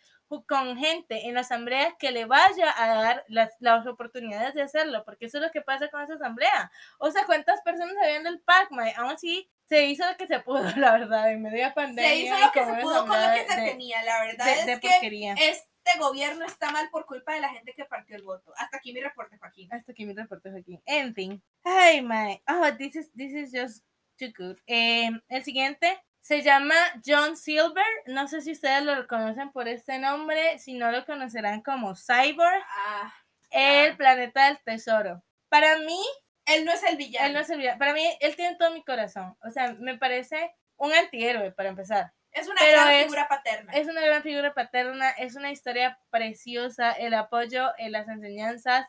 con gente en la asamblea que le vaya a dar las, las oportunidades de hacerlo, porque eso es lo que pasa con esa asamblea. O sea, ¿cuántas personas habían del PAC, mae? Aún así, se hizo lo que se pudo, *laughs* la verdad, en medio de pandemia. Se hizo lo que se pudo con lo que se de- tenía. La verdad de- es de que porquería. este gobierno está mal por culpa de la gente que partió el voto. Hasta aquí mi reporte, Joaquín. Hasta aquí mi reporte aquí. En fin. Ay, my. Oh, this is, this is just too good. Eh, el siguiente se llama John Silver. No sé si ustedes lo reconocen por este nombre. Si no lo conocerán como Cyborg. Ah, El planeta del tesoro. Para mí, él no es el villano. él no es el villano. Para mí, él tiene todo mi corazón. O sea, me parece un antihéroe, para empezar. es una pero gran es- figura paterna. Es una gran figura paterna, es una historia preciosa, el apoyo en las enseñanzas,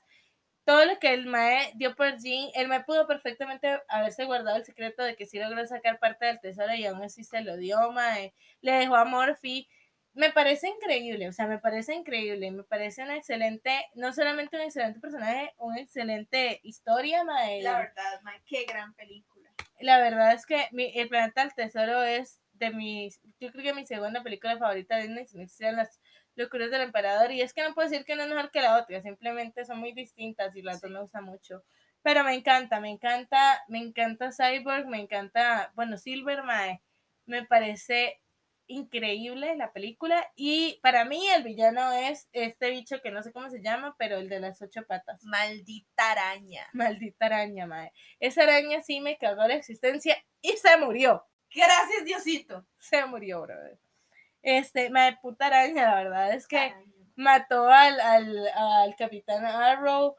todo lo que el Mae dio por Jean, el Mae pudo perfectamente haberse guardado el secreto de que sí logró sacar parte del tesoro y aún así se lo dio, Mae, le dejó a Morphy. Me parece increíble, o sea, me parece increíble, me parece un excelente, no solamente un excelente personaje, un excelente historia, Mae. la verdad, man, qué gran película. La verdad es que mi- El Planeta del Tesoro es de mis, yo creo que mi segunda película favorita de Disney, si no las locuras del emperador, y es que no puedo decir que no es mejor que la otra, simplemente son muy distintas y las dos me gustan mucho. Pero me encanta, me encanta, me encanta Cyborg, me encanta, bueno, Silver Mae, me parece increíble la película y para mí el villano es este bicho que no sé cómo se llama, pero el de las ocho patas. Maldita araña. Maldita araña, mae. Esa araña sí me cagó la existencia y se murió. Gracias, Diosito. Se murió, brother. Este, mae, puta araña, la verdad es que Araña. mató al, al, al capitán Arrow,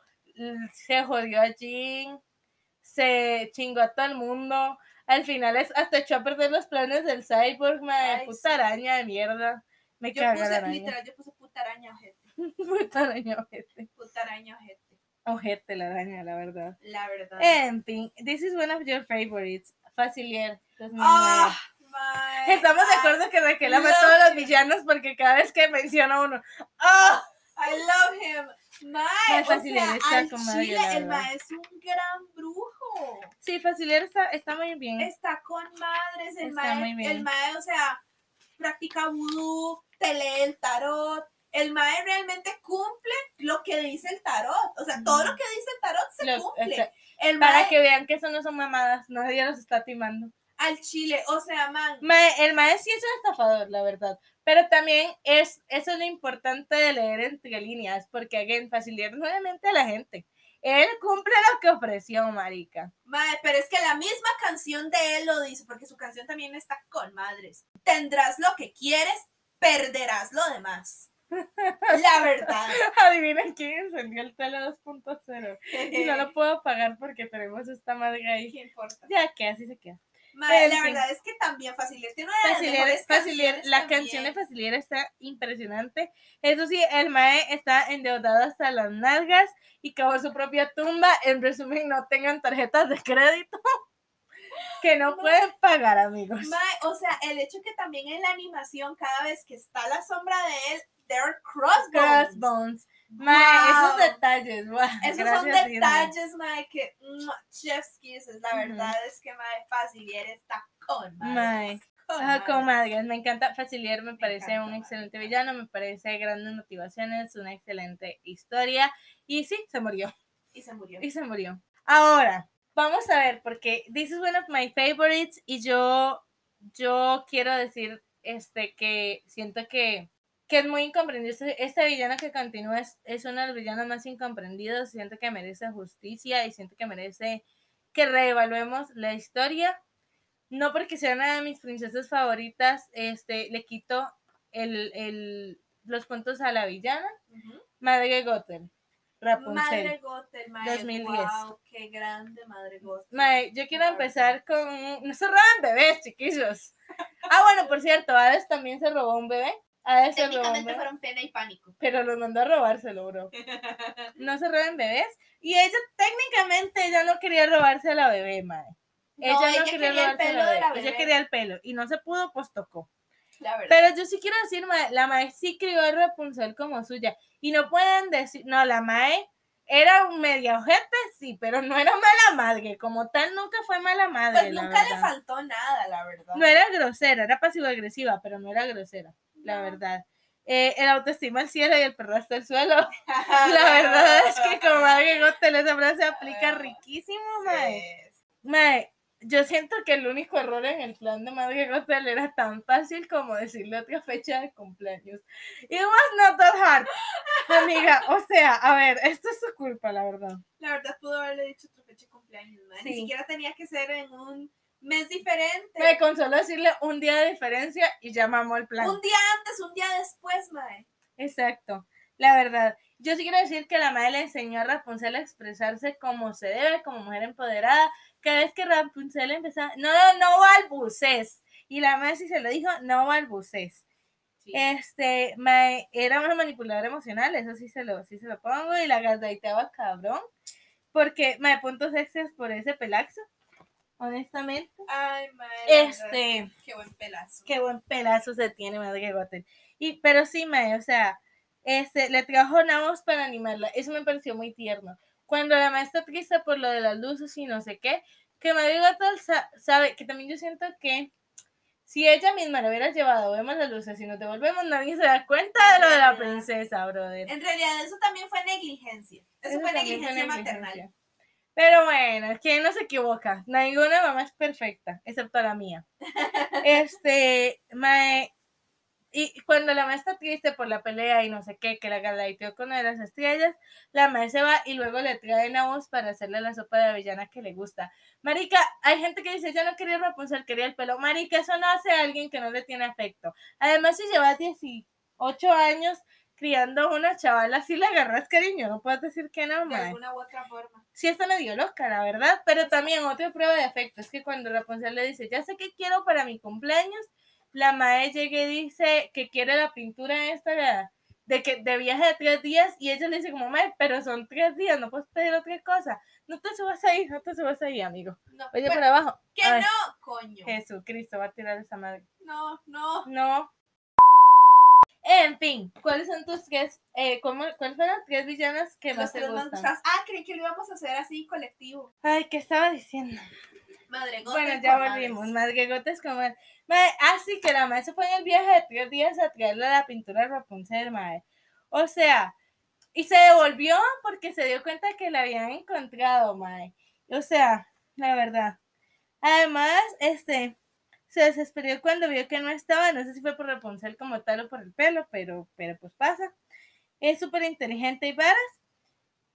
se jodió a Jean, se chingó a todo el mundo. Al final es, hasta echó a perder los planes del cyborg. Ay, puta sí. araña de mierda. Me Yo puse, araña. literal, yo puse puta araña ojete. *laughs* puta araña, ojete. Puta araña ojete. Ojete la araña, la verdad. La verdad. En fin, this is one of your favorites. Facilier. 2009. Ah, my, Estamos de acuerdo que Raquel ama a todos los villanos porque cada vez que menciona uno, ¡ah! I love him. Mae, o sea, al chile, el mae es un gran brujo. Sí, Facilier está, está muy bien. Está con madres, el Está mae, el mae, o sea, practica vudú, te lee el tarot. El mae realmente cumple lo que dice el tarot. O sea, todo lo que dice el tarot se Lo- cumple. o sea, el para mae que vean que eso no son mamadas, nadie los está timando. Al chile, o sea, man, Mae, el mae sí es un estafador, la verdad. Pero también es, eso es lo importante de leer entre líneas, porque again, le miente a la gente. Él cumple lo que ofreció, marica. mae, pero es que la misma canción de él lo dice, porque su canción también está con madres. Tendrás lo que quieres, perderás lo demás. La verdad. *laughs* Adivinen quién encendió el tele 2.0. Y no lo *laughs* puedo pagar porque tenemos esta madre ahí. ¿Qué importa? Ya que así se queda. En la fin. verdad es que también Facilier tiene una de las Facilier, mejores Facilier, la también. canción de Facilier está impresionante. Eso sí, el Mae está endeudado hasta las nalgas y cavó su propia tumba. En resumen, no tengan tarjetas de crédito *laughs* que no pueden pagar, amigos. Mae, o sea, el hecho que también en la animación, cada vez que está la sombra de él, there are crossbones. Crossbones. Mae, Wow. esos detalles, guau, Esos son gracias, Disney. detalles, mae, que mua, chef's kisses. La verdad es que mae Facilier está con. Mae. Con madres. Me encanta Facilier, me parece encanta, un madre. excelente villano, me parece grandes motivaciones, una excelente historia. Y sí, se murió. Y se murió. Y se murió. Ahora, vamos a ver, porque this is one of my favorites y yo, yo quiero decir este que siento que, que es muy incomprendido. Este, este villano que continúa es, es uno de los villanos más incomprendidos. Siento que merece justicia y siento que merece que reevaluemos la historia. No porque sea una de mis princesas favoritas, este, le quito el, el- los puntos a la villana. Madre Gothel, Rapunzel. Madre Gothel, mae. 2010. Wow, qué grande Madre Gothel. Mae, yo quiero empezar con. No se roban bebés, chiquillos. Ah, bueno, por cierto, Hades también se robó un bebé. A eso lo Técnicamente fueron pena y pánico. Pero los mandó a robárselo, bro. *laughs* No se roben bebés. Y ella, técnicamente, ella no quería robarse a la bebé, mae. No, ella no quería, el robarse a la de bebé. la Ella quería el pelo. Y no se pudo, pues tocó. La verdad. Pero yo sí quiero decir, la mae sí crió a Rapunzel como suya. Y no pueden decir, no, la mae era un media ojete, sí, pero no era mala madre. Como tal, nunca fue mala madre. pues nunca le faltó nada, la verdad. No era grosera, era pasivo-agresiva, pero no era grosera, la No. verdad. Eh, el autoestima al cielo y el perro hasta el suelo. *laughs* La verdad es que como Madre Gotel esa frase aplica riquísimo, mae. Sí. Mae, yo siento que el único error en el plan de Madre Gotel era tan fácil como decirle otra fecha de cumpleaños. It was not that hard. Amiga, o sea, a ver, esto es su culpa, la verdad. La verdad pudo haberle dicho otra fecha de cumpleaños, man. Sí. Ni siquiera tenía que ser en un mes diferente. Me consoló decirle un día de diferencia y ya mamó el plan. Un día antes, un día después, mae. Exacto, la verdad. Yo sí quiero decir que la madre le enseñó a Rapunzel a expresarse como se debe, como mujer empoderada. Cada vez que Rapunzel empezaba, no, no, no balbuces. Y la madre sí se lo dijo, no balbuces. Este, mae, era una manipuladora emocional, eso sí se lo, sí se lo pongo, y la gaslighteaba cabrón. Porque, mae, puntos extras por ese pelazo, honestamente. Ay, verdad, Este, Qué buen pelazo. qué buen pelazo se tiene Madre Gothel. Y, pero sí, Mae, o sea, este, le trajo una voz para animarla. Eso me pareció muy tierno. Cuando la maestra triste por lo de las luces y no sé qué, que Madre Gothel sa- sabe que también yo siento que si ella misma lo hubiera llevado, vemos las luces y nos devolvemos, nadie se da cuenta de lo de la princesa, brother. En realidad, eso también fue negligencia. Eso, fue también fue negligencia negligencia. maternal. Pero bueno, ¿quién no se equivoca? Ninguna mamá es perfecta, excepto la mía. *laughs* Este, mae, y cuando la mamá está triste por la pelea y no sé qué, que la galaiteó con una de las estrellas, la mamá se va y luego le traen a voz para hacerle la sopa de avellana que le gusta. Marica, hay gente que dice, yo no quería Rapunzel, quería el pelo. Marica, eso no hace a alguien que no le tiene afecto. Además, si llevas 18 años criando a una chavala, si le agarras cariño, no puedes decir que no, De alguna u otra forma. sí está medio loca, la verdad, pero también otra prueba de afecto es que cuando Rapunzel le dice, ya sé que quiero para mi cumpleaños, la mae llega y dice que quiere la pintura esta de, de que de viaje de tres días y ella le dice como, mae, pero son tres días, no puedes pedir otra cosa, no te subas ahí, no te subas ahí, amigo. No, Oye, para abajo. que no, coño. Jesucristo va a tirar esa madre. No, no. No. En fin, ¿cuáles son tus tres, eh, cómo- cuáles fueron las tres villanas que más te tres gustan? Ah, creí que lo íbamos a hacer así colectivo. Ay, ¿qué estaba diciendo? Madre Bueno, ya volvimos. Madregotes como. Mae, ah, sí, que la mae se fue en el viaje de tres días a traerle la pintura Rapunzel, mae. O sea, y se devolvió porque se dio cuenta que la habían encontrado, mae. O sea, la verdad. Además, este, se desesperó cuando vio que no estaba. No sé si fue por Rapunzel como tal o por el pelo, pero, pero pues pasa. Es súper inteligente y varas.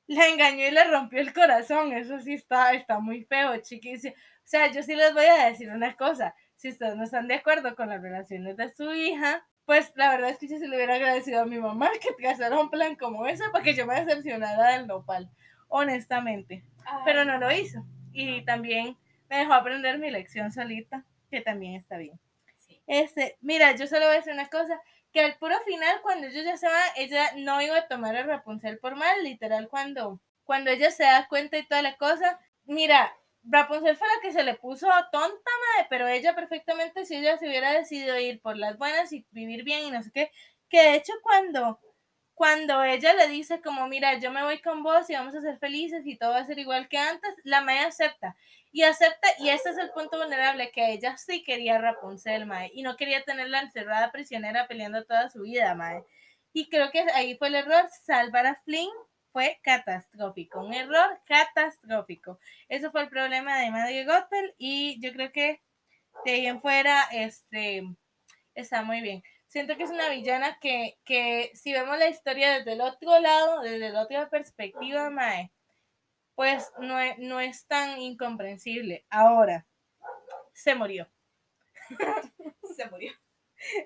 La engañó y le rompió el corazón. Eso sí está, está muy feo, chiquis. O sea, yo sí les voy a decir una cosa. Si ustedes no están de acuerdo con las relaciones de su hija, pues la verdad es que yo se le hubiera agradecido a mi mamá que trazara un plan como ese para que yo me decepcionara del nopal, honestamente. Pero no lo hizo. Y también me dejó aprender mi lección solita, que también está bien. sí. Este, mira, yo solo voy a decir una cosa, que al puro final, cuando ellos ya se van, ella no iba a tomar a Rapunzel por mal, literal, cuando, cuando ella se da cuenta y toda la cosa, mira, Rapunzel fue la que se le puso tonta, madre, pero ella perfectamente, si ella se hubiera decidido ir por las buenas y vivir bien y no sé qué, que de hecho cuando, cuando ella le dice como, mira, yo me voy con vos y vamos a ser felices y todo va a ser igual que antes, la madre acepta. Y acepta, y este es el punto vulnerable, que ella sí quería Rapunzel, mae, y no quería tenerla encerrada prisionera peleando toda su vida, mae. Y creo que ahí fue el error, salvar a Flynn fue catastrófico, un error catastrófico. Eso fue el problema de Madre Gothel, y yo creo que de ahí en fuera, este, está muy bien. Siento que es una villana que, que si vemos la historia desde el otro lado, desde la otra perspectiva, mae, pues no es, no es tan incomprensible. Ahora, se murió. *laughs* Se murió.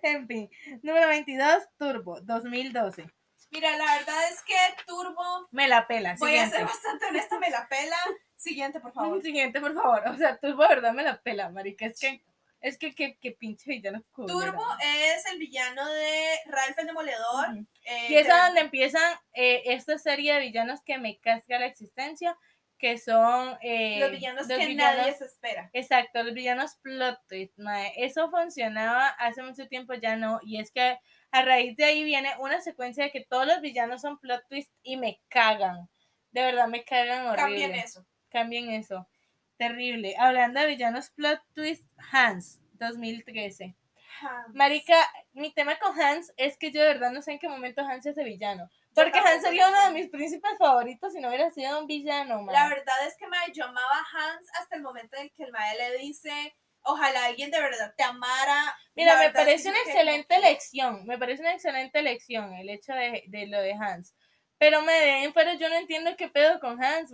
En fin, número 22, Turbo, 2012. Mira, la verdad es que Turbo, Me la pela. voy a ser bastante honesta, me la pela. Siguiente, por favor. *laughs* Siguiente, por favor. O sea, Turbo, verdad, me la pela, marica. Es que Es que qué, pinche villano. Turbo es el villano de Ralph el Demoledor. Eh, Y es de- a donde empiezan eh, esta serie de villanos que me casca la existencia, que son eh, los villanos los que villanos- nadie se espera. Exacto, los villanos plot twist. Eso funcionaba hace mucho tiempo, ya no. Y es que a raíz de ahí viene una secuencia de que todos los villanos son plot twist y me cagan. De verdad, me cagan horrible. Cambien eso. Cambien eso. Terrible. Hablando de villanos plot twist, Hans, 2013. Hans. Marica, mi tema con Hans es que yo de verdad no sé en qué momento Hans es de villano. Porque Hans sería uno de mis príncipes favoritos si no hubiera sido un villano. La verdad es que mae, yo amaba a Hans hasta el momento en que el mae le dice, ojalá alguien de verdad te amara. Mira, me parece una que- excelente elección, me parece una excelente elección el hecho de, de lo de Hans. Pero me den, pero yo no entiendo qué pedo con Hans,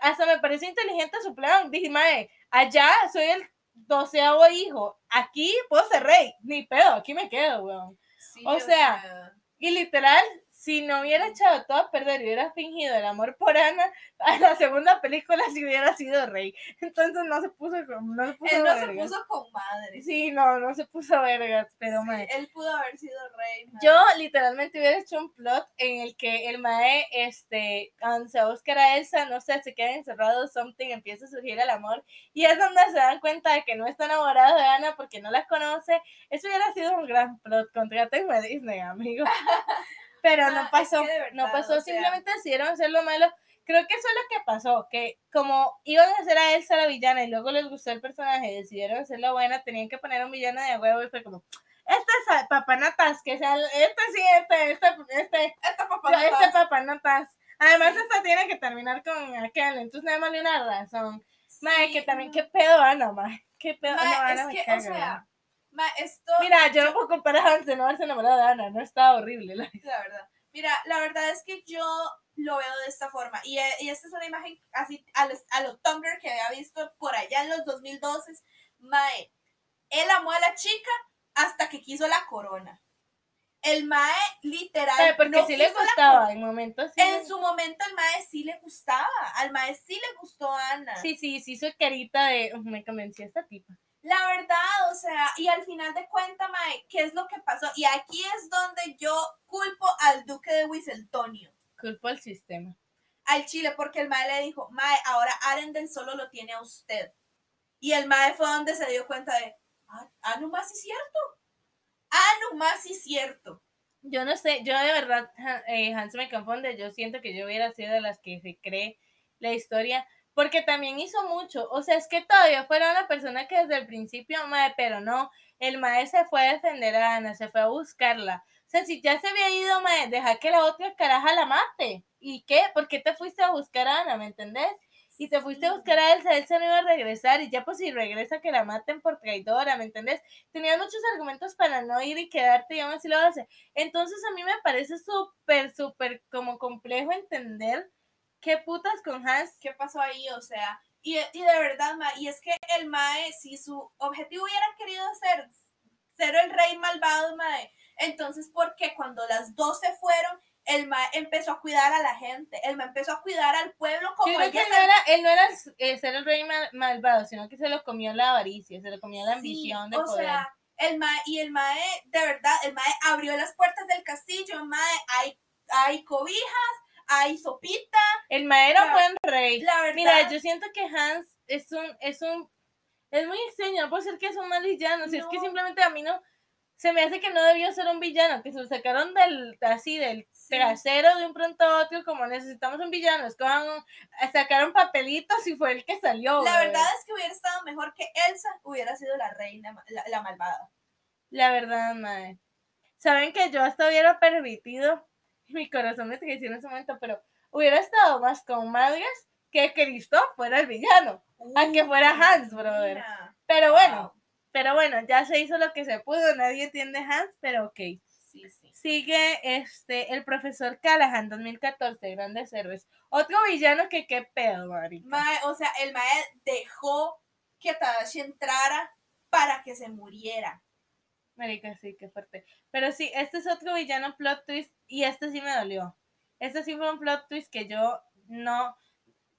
Hasta me parece inteligente su plan. Dije, mae, allá soy el doceavo hijo, aquí puedo ser rey, ni pedo, aquí me quedo, weón. Sí, o sea, Y literal, si no hubiera echado todo a perder y hubiera fingido el amor por Ana, a la segunda película sí hubiera sido rey. Entonces no se puso, con- no se puso él no se puso con madre. Sí, no, no se puso vergas, pero Sí, él pudo haber sido rey. Yo literalmente hubiera hecho un plot en el que el mae, este, se a buscar a Elsa, no sé, se queda encerrado, something, empieza a surgir el amor, y es donde se dan cuenta de que no está enamorado de Ana porque no la conoce. Eso hubiera sido un gran plot, contrátenme a Disney, amigo. *laughs* Pero Ah, no es pasó, que de verdad, no pasó, o sea- simplemente decidieron hacerlo malo. Creo que eso es lo que pasó, que como iban a hacer a Elsa la villana y luego les gustó el personaje y decidieron hacerla buena, tenían que poner un villano de huevo y fue como, este es papanatas, que sea, este sí, este, este, este, yo, no este papanatas. Además, Sí. esta tiene que terminar con aquel, entonces nada más le una razón. Mae, Sí, que también, no. qué pedo Ana, mae, qué pedo, Mae, Ana es me que, caga, o sea, esto. Mira, yo no a Hans de no haberse enamorado de Ana, no estaba horrible. la- La verdad. Mira, la verdad es que yo lo veo de esta forma. Y, eh, y esta es una imagen así a los, a los Tumblr que había visto por allá en los 2012. Mae, él amó a la chica hasta que quiso la corona. El Mae, literal. Pero porque no sí le gustaba, en momentos sí. En le- su momento al Mae sí le gustaba. Al Mae sí le gustó Ana. Sí, sí, sí, su carita de, "Uf, me convenció esta tipa. La verdad, o sea, y al final de cuentas, Mae, ¿qué es lo que pasó? Y aquí es donde yo culpo al duque de Wiseltonio. Culpo al sistema. al Chile porque el mae le dijo, mae, ahora Arendelle solo lo tiene a usted. Y el mae fue donde se dio cuenta de, ah, ah no más sí cierto. Ah, no más sí cierto. Yo no sé, yo de verdad, eh, Hans me confunde, yo siento que yo hubiera sido de las que se cree la historia, porque también hizo mucho, o sea, es que todavía fuera una persona que desde el principio, mae, pero no, el mae se fue a defender a Ana, se fue a buscarla, o sea, si ya se había ido, mae, deja que la otra caraja la mate, ¿y qué? ¿Por qué te fuiste a buscar a Ana, me entendés? Y te fuiste a buscar a Elsa, Elsa no iba a regresar, y ya pues si regresa que la maten por traidora, ¿me entendés? Tenías muchos argumentos para no ir y quedarte y aún así lo hace. Entonces a mí me parece súper, súper como complejo entender qué putas con Hans. ¿Qué pasó ahí? O sea, y, y de verdad, mae, y es que el mae, si su objetivo hubiera querido ser, ser el rey malvado, mae, entonces, ¿por qué cuando las dos se fueron, el mae empezó a cuidar a la gente? El mae empezó a cuidar al pueblo como que ella él no se- era, él no era eh, ser el rey mal- malvado, sino que se lo comió la avaricia, se lo comió la Sí, ambición de o poder. sea, el mae, y el mae, de verdad, el mae abrió las puertas del castillo, mae, hay, hay cobijas, hay sopita, el mae era buen rey. la verdad. Mira, yo siento que Hans es un, es un, es muy extraño, no puede ser que es un mal villano, si es que No. simplemente a mí no, se me hace que no debió ser un villano, que se lo sacaron del, así, del Sí. trasero de un pronto a otro, como necesitamos un villano, escojan un, sacaron papelitos y fue el que salió. la verdad es que hubiera estado mejor que Elsa hubiera sido la reina, la, la malvada. La verdad, mae. Saben que yo hasta hubiera permitido, *laughs* mi corazón me traicionó en ese momento, pero hubiera estado más con Madras que Cristo fuera el villano. A que fuera Hans, brother. Mira. Pero bueno, Wow. pero bueno, ya se hizo lo que se pudo, nadie entiende Hans, pero ok. Sí, sí. Sigue este el profesor Callahan 2014, Grandes Héroes. Otro villano que qué pedo, marica. Mae, o sea, el mae dejó que Tadashi entrara para que se muriera. Marica, sí, qué fuerte. Pero sí, este es otro villano plot twist y este sí me dolió. Este sí fue un plot twist que yo no,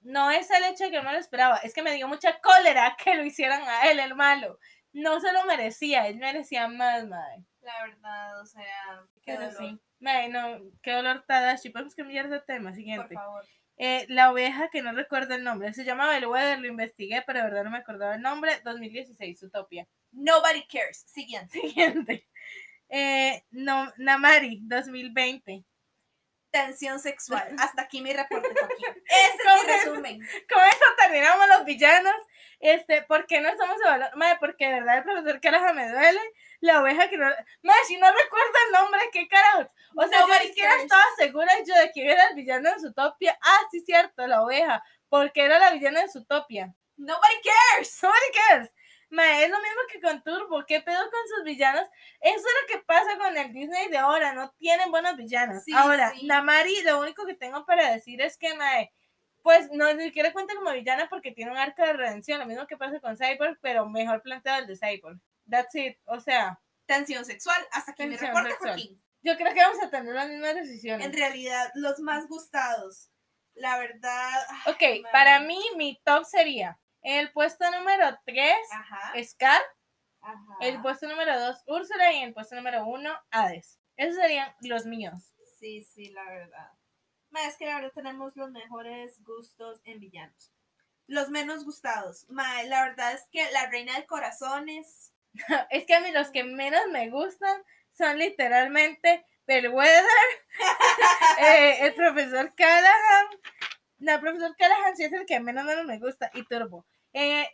no es el hecho de que no lo esperaba, es que me dio mucha cólera *laughs* que lo hicieran a él, el malo. no se lo merecía, él merecía más, madre. La verdad, o sea, qué Pero dolor. sí. Madre, no, qué dolor Tadashi. Podemos cambiar de tema, Por siguiente. favor. Eh, la oveja que no recuerdo el nombre, se llama Bellwether, lo investigué, pero de verdad no me acordaba el nombre. 2016, Utopia. Nobody cares. Siguiente. *laughs* Siguiente. Eh, no, Namari, 2020. Tensión sexual. *laughs* Hasta aquí mi reporte, Joaquín. *laughs* Ese es mi resumen. Con eso terminamos los villanos. Este, ¿por qué no estamos evaluando? Madre, porque de verdad el profesor Caraja me duele. La oveja que no. Madre, si no recuerdo el nombre, ¿qué carajos? O sea, ni siquiera estaba segura yo de quién era el villano de Zootopia. Ah, sí, cierto, la oveja. Porque era la villana de Zootopia. Nobody cares. Nobody cares. Mae, es lo mismo que con Turbo. ¿Qué pedo con sus villanos? Eso es lo que pasa con el Disney de ahora. No tienen buenos villanos. Sí, ahora, sí. Namari, lo único que tengo para decir es que, Mae, pues no ni siquiera cuenta como villana porque tiene un arco de redención. Lo mismo que pasa con Cyborg, pero mejor planteado el de Cyborg. That's it. O sea, Tensión sexual. Hasta mi Tensión reporte. Joaquín. yo creo que vamos a tener las mismas decisiones. En realidad, los más gustados. La verdad. ay, Ok, madre. para mí, mi top sería el puesto número 3, Ajá. Scar. ajá. El puesto número 2, Úrsula. Y el puesto número 1, Hades. Esos serían los míos. Sí, sí, la verdad. Ma, es que la verdad tenemos los mejores gustos en villanos. Los menos gustados. Ma, la verdad es que la reina de corazones. *laughs* Es que a mí los que menos me gustan son literalmente Bellwether, *laughs* eh, el profesor Callahan. No, el profesor Callahan sí es el que menos, menos me gusta. Y Turbo. Eh,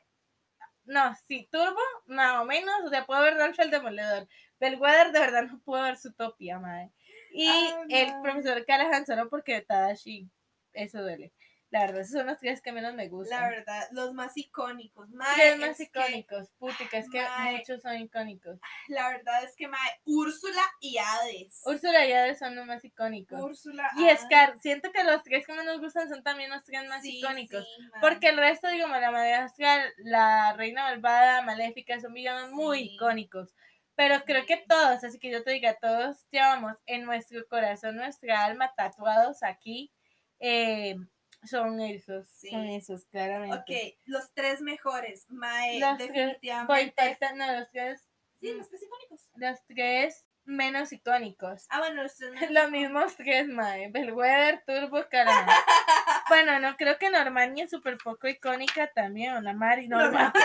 no, sí, Turbo, más o menos. O sea, puedo ver Ralph el Demoledor. Bellwether, de verdad, no puedo ver su topia, madre. Y Ay, el profesor Callahan solo porque Tadashi, eso duele. La verdad, esos son los tres que menos me gustan. La verdad, los más icónicos. Ma, Tres más es que- icónicos, putica, es que Mae. muchos son icónicos. la verdad es que, ma, Úrsula y Hades. Úrsula y Hades son los más icónicos. Úrsula. Y Hades. Scar, siento que los tres que más nos gustan son también los tres más Sí, icónicos. sí. Porque el resto, digamos, la Madagascar, la Reina Malvada, Maléfica, son villanos muy icónicos. Pero creo que todos, así que yo te diga, todos llevamos en nuestro corazón, nuestra alma, tatuados aquí, eh, son esos, Sí. son esos, claramente. Ok, los tres mejores. Mae, Los tres- definitivamente. falta- no, los tres, Sí, los tres icónicos. los tres menos icónicos. Ah, bueno, los tres. *laughs* Los mismos tres, mae. Bellwether, Turbo, Callahan. *laughs* bueno, no, creo que Normani es súper poco icónica también, o la Mari, Norma. *laughs*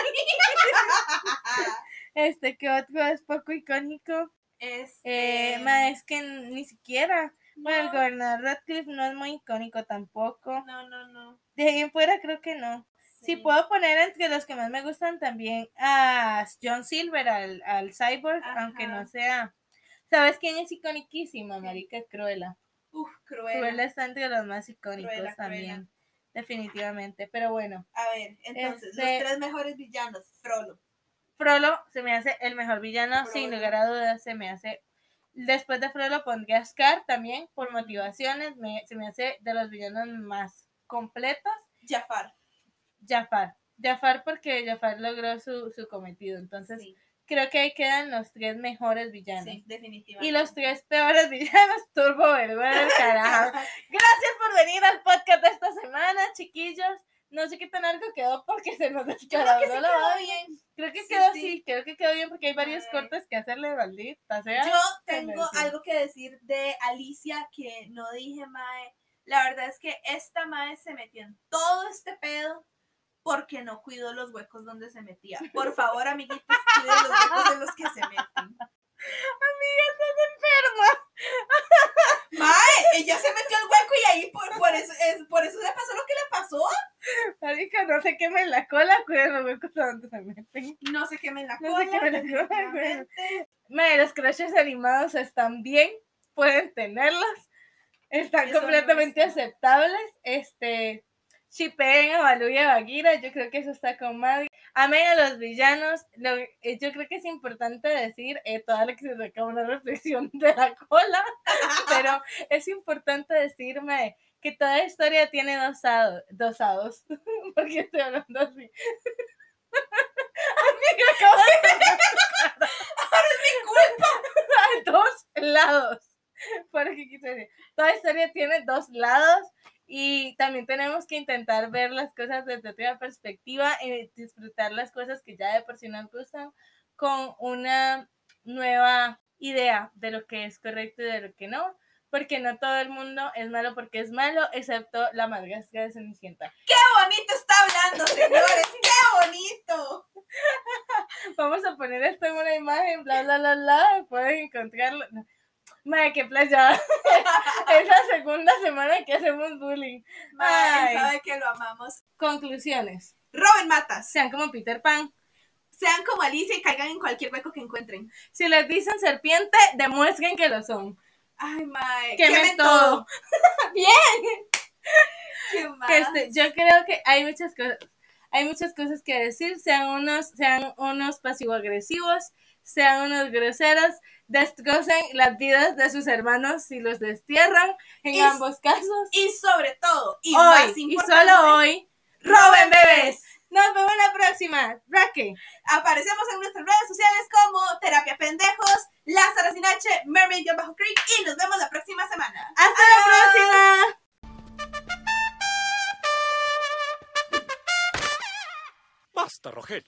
Este, que otro es poco icónico. Este, Eh, mae, es que ni siquiera. Bueno, el gobernador Radcliffe no es muy icónico tampoco. no, no, no. De ahí en fuera creo que no. Si Sí. puedo poner entre los que más me gustan también a John Silver, al, al Cyborg, aunque no sea. ¿Sabes quién es iconiquísima? Marica Cruella. Uf, cruel. Cruella está entre los más icónicos Cruella, también. Cruella. Definitivamente. Pero bueno, A ver, entonces, Este- los tres mejores villanos. Frollo. Frollo se me hace el mejor villano, sin lugar a dudas, se me hace. Después de Frollo pondría a Scar también, por motivaciones, me- se me hace de los villanos más completos. Jafar. Jafar. Jafar porque Jafar logró su, su cometido. Entonces, Sí, creo que ahí quedan los tres mejores villanos. sí, definitivamente. Y los tres peores *laughs* villanos, Turbo Berber, carajo. *laughs* Gracias por venir al podcast de esta semana, chiquillos. No sé qué tan largo quedó porque se nos creo que descalabró sí la quedó bien. Creo que Sí, quedó sí. así, creo que quedó bien porque hay varios cortes que hacerle, maldita sea. Yo tengo algo que decir de Alicia que no dije, Mae. La verdad es que esta Mae se metió en todo este pedo porque no cuidó los huecos donde se metía. Por favor, amiguitos, cuiden los huecos en los que se meten. *laughs* Amiga, estás enferma. *laughs* Mae, ella se metió el hueco y ahí por, por eso, es, por eso le pasó lo que le pasó. Marica, no se quemen la cola, cuiden los huecos donde se meten. No se quemen la No cola. se quemen la cola. Mae, los crushes animados están bien, pueden tenerlos, están Eso completamente aceptables. Este, shipeen a Baloo y a Bagheera, yo creo que eso está con madre. Amen a los villanos, lo- eh, yo creo que es importante decir, eh, toda la que se saca una reflexión de la cola, *laughs* pero es importante decirme que toda historia tiene dos lados, dos lados, *laughs* porque estoy hablando así. *laughs* Amiga, acabo de hay dos lados. Por aquí quise decir. Toda historia tiene dos lados y también tenemos que intentar ver las cosas desde otra perspectiva y disfrutar las cosas que ya de por sí nos gustan, con una nueva idea de lo que es correcto y de lo que no, porque no todo el mundo es malo porque es malo, excepto la madrastra de Cenicienta. *laughs* ¡Qué bonito está hablando, señores! ¡Qué bonito! Vamos a poner esto en una imagen, bla, bla, bla, bla, pueden encontrarlo. No. Madre, qué playa. *laughs* es la segunda semana que hacemos bullying. Ay. sabe que lo amamos. Conclusiones. Roben matas. Sean como Peter Pan. Sean como Alicia y caigan en cualquier hueco que encuentren. Si les dicen serpiente, demuestren que lo son. Ay, mae. Quemen quemen todo. *laughs* Bien. ¿Qué este, yo creo que hay muchas cosas, hay muchas cosas que decir, sean unos, sean unos pasivo-agresivos, sean unos groseros, destrocen las vidas de sus hermanos si los destierran, en Y- ambos casos. Y sobre todo, y hoy, más y solo hoy, roben bebés. nos vemos la próxima. Raque. Aparecemos en nuestras redes sociales como Terapia Pendejos, Lázaro Sin H, Mermaid Bajo Creek y nos vemos la próxima semana. Hasta la próxima. Basta, Rogelio.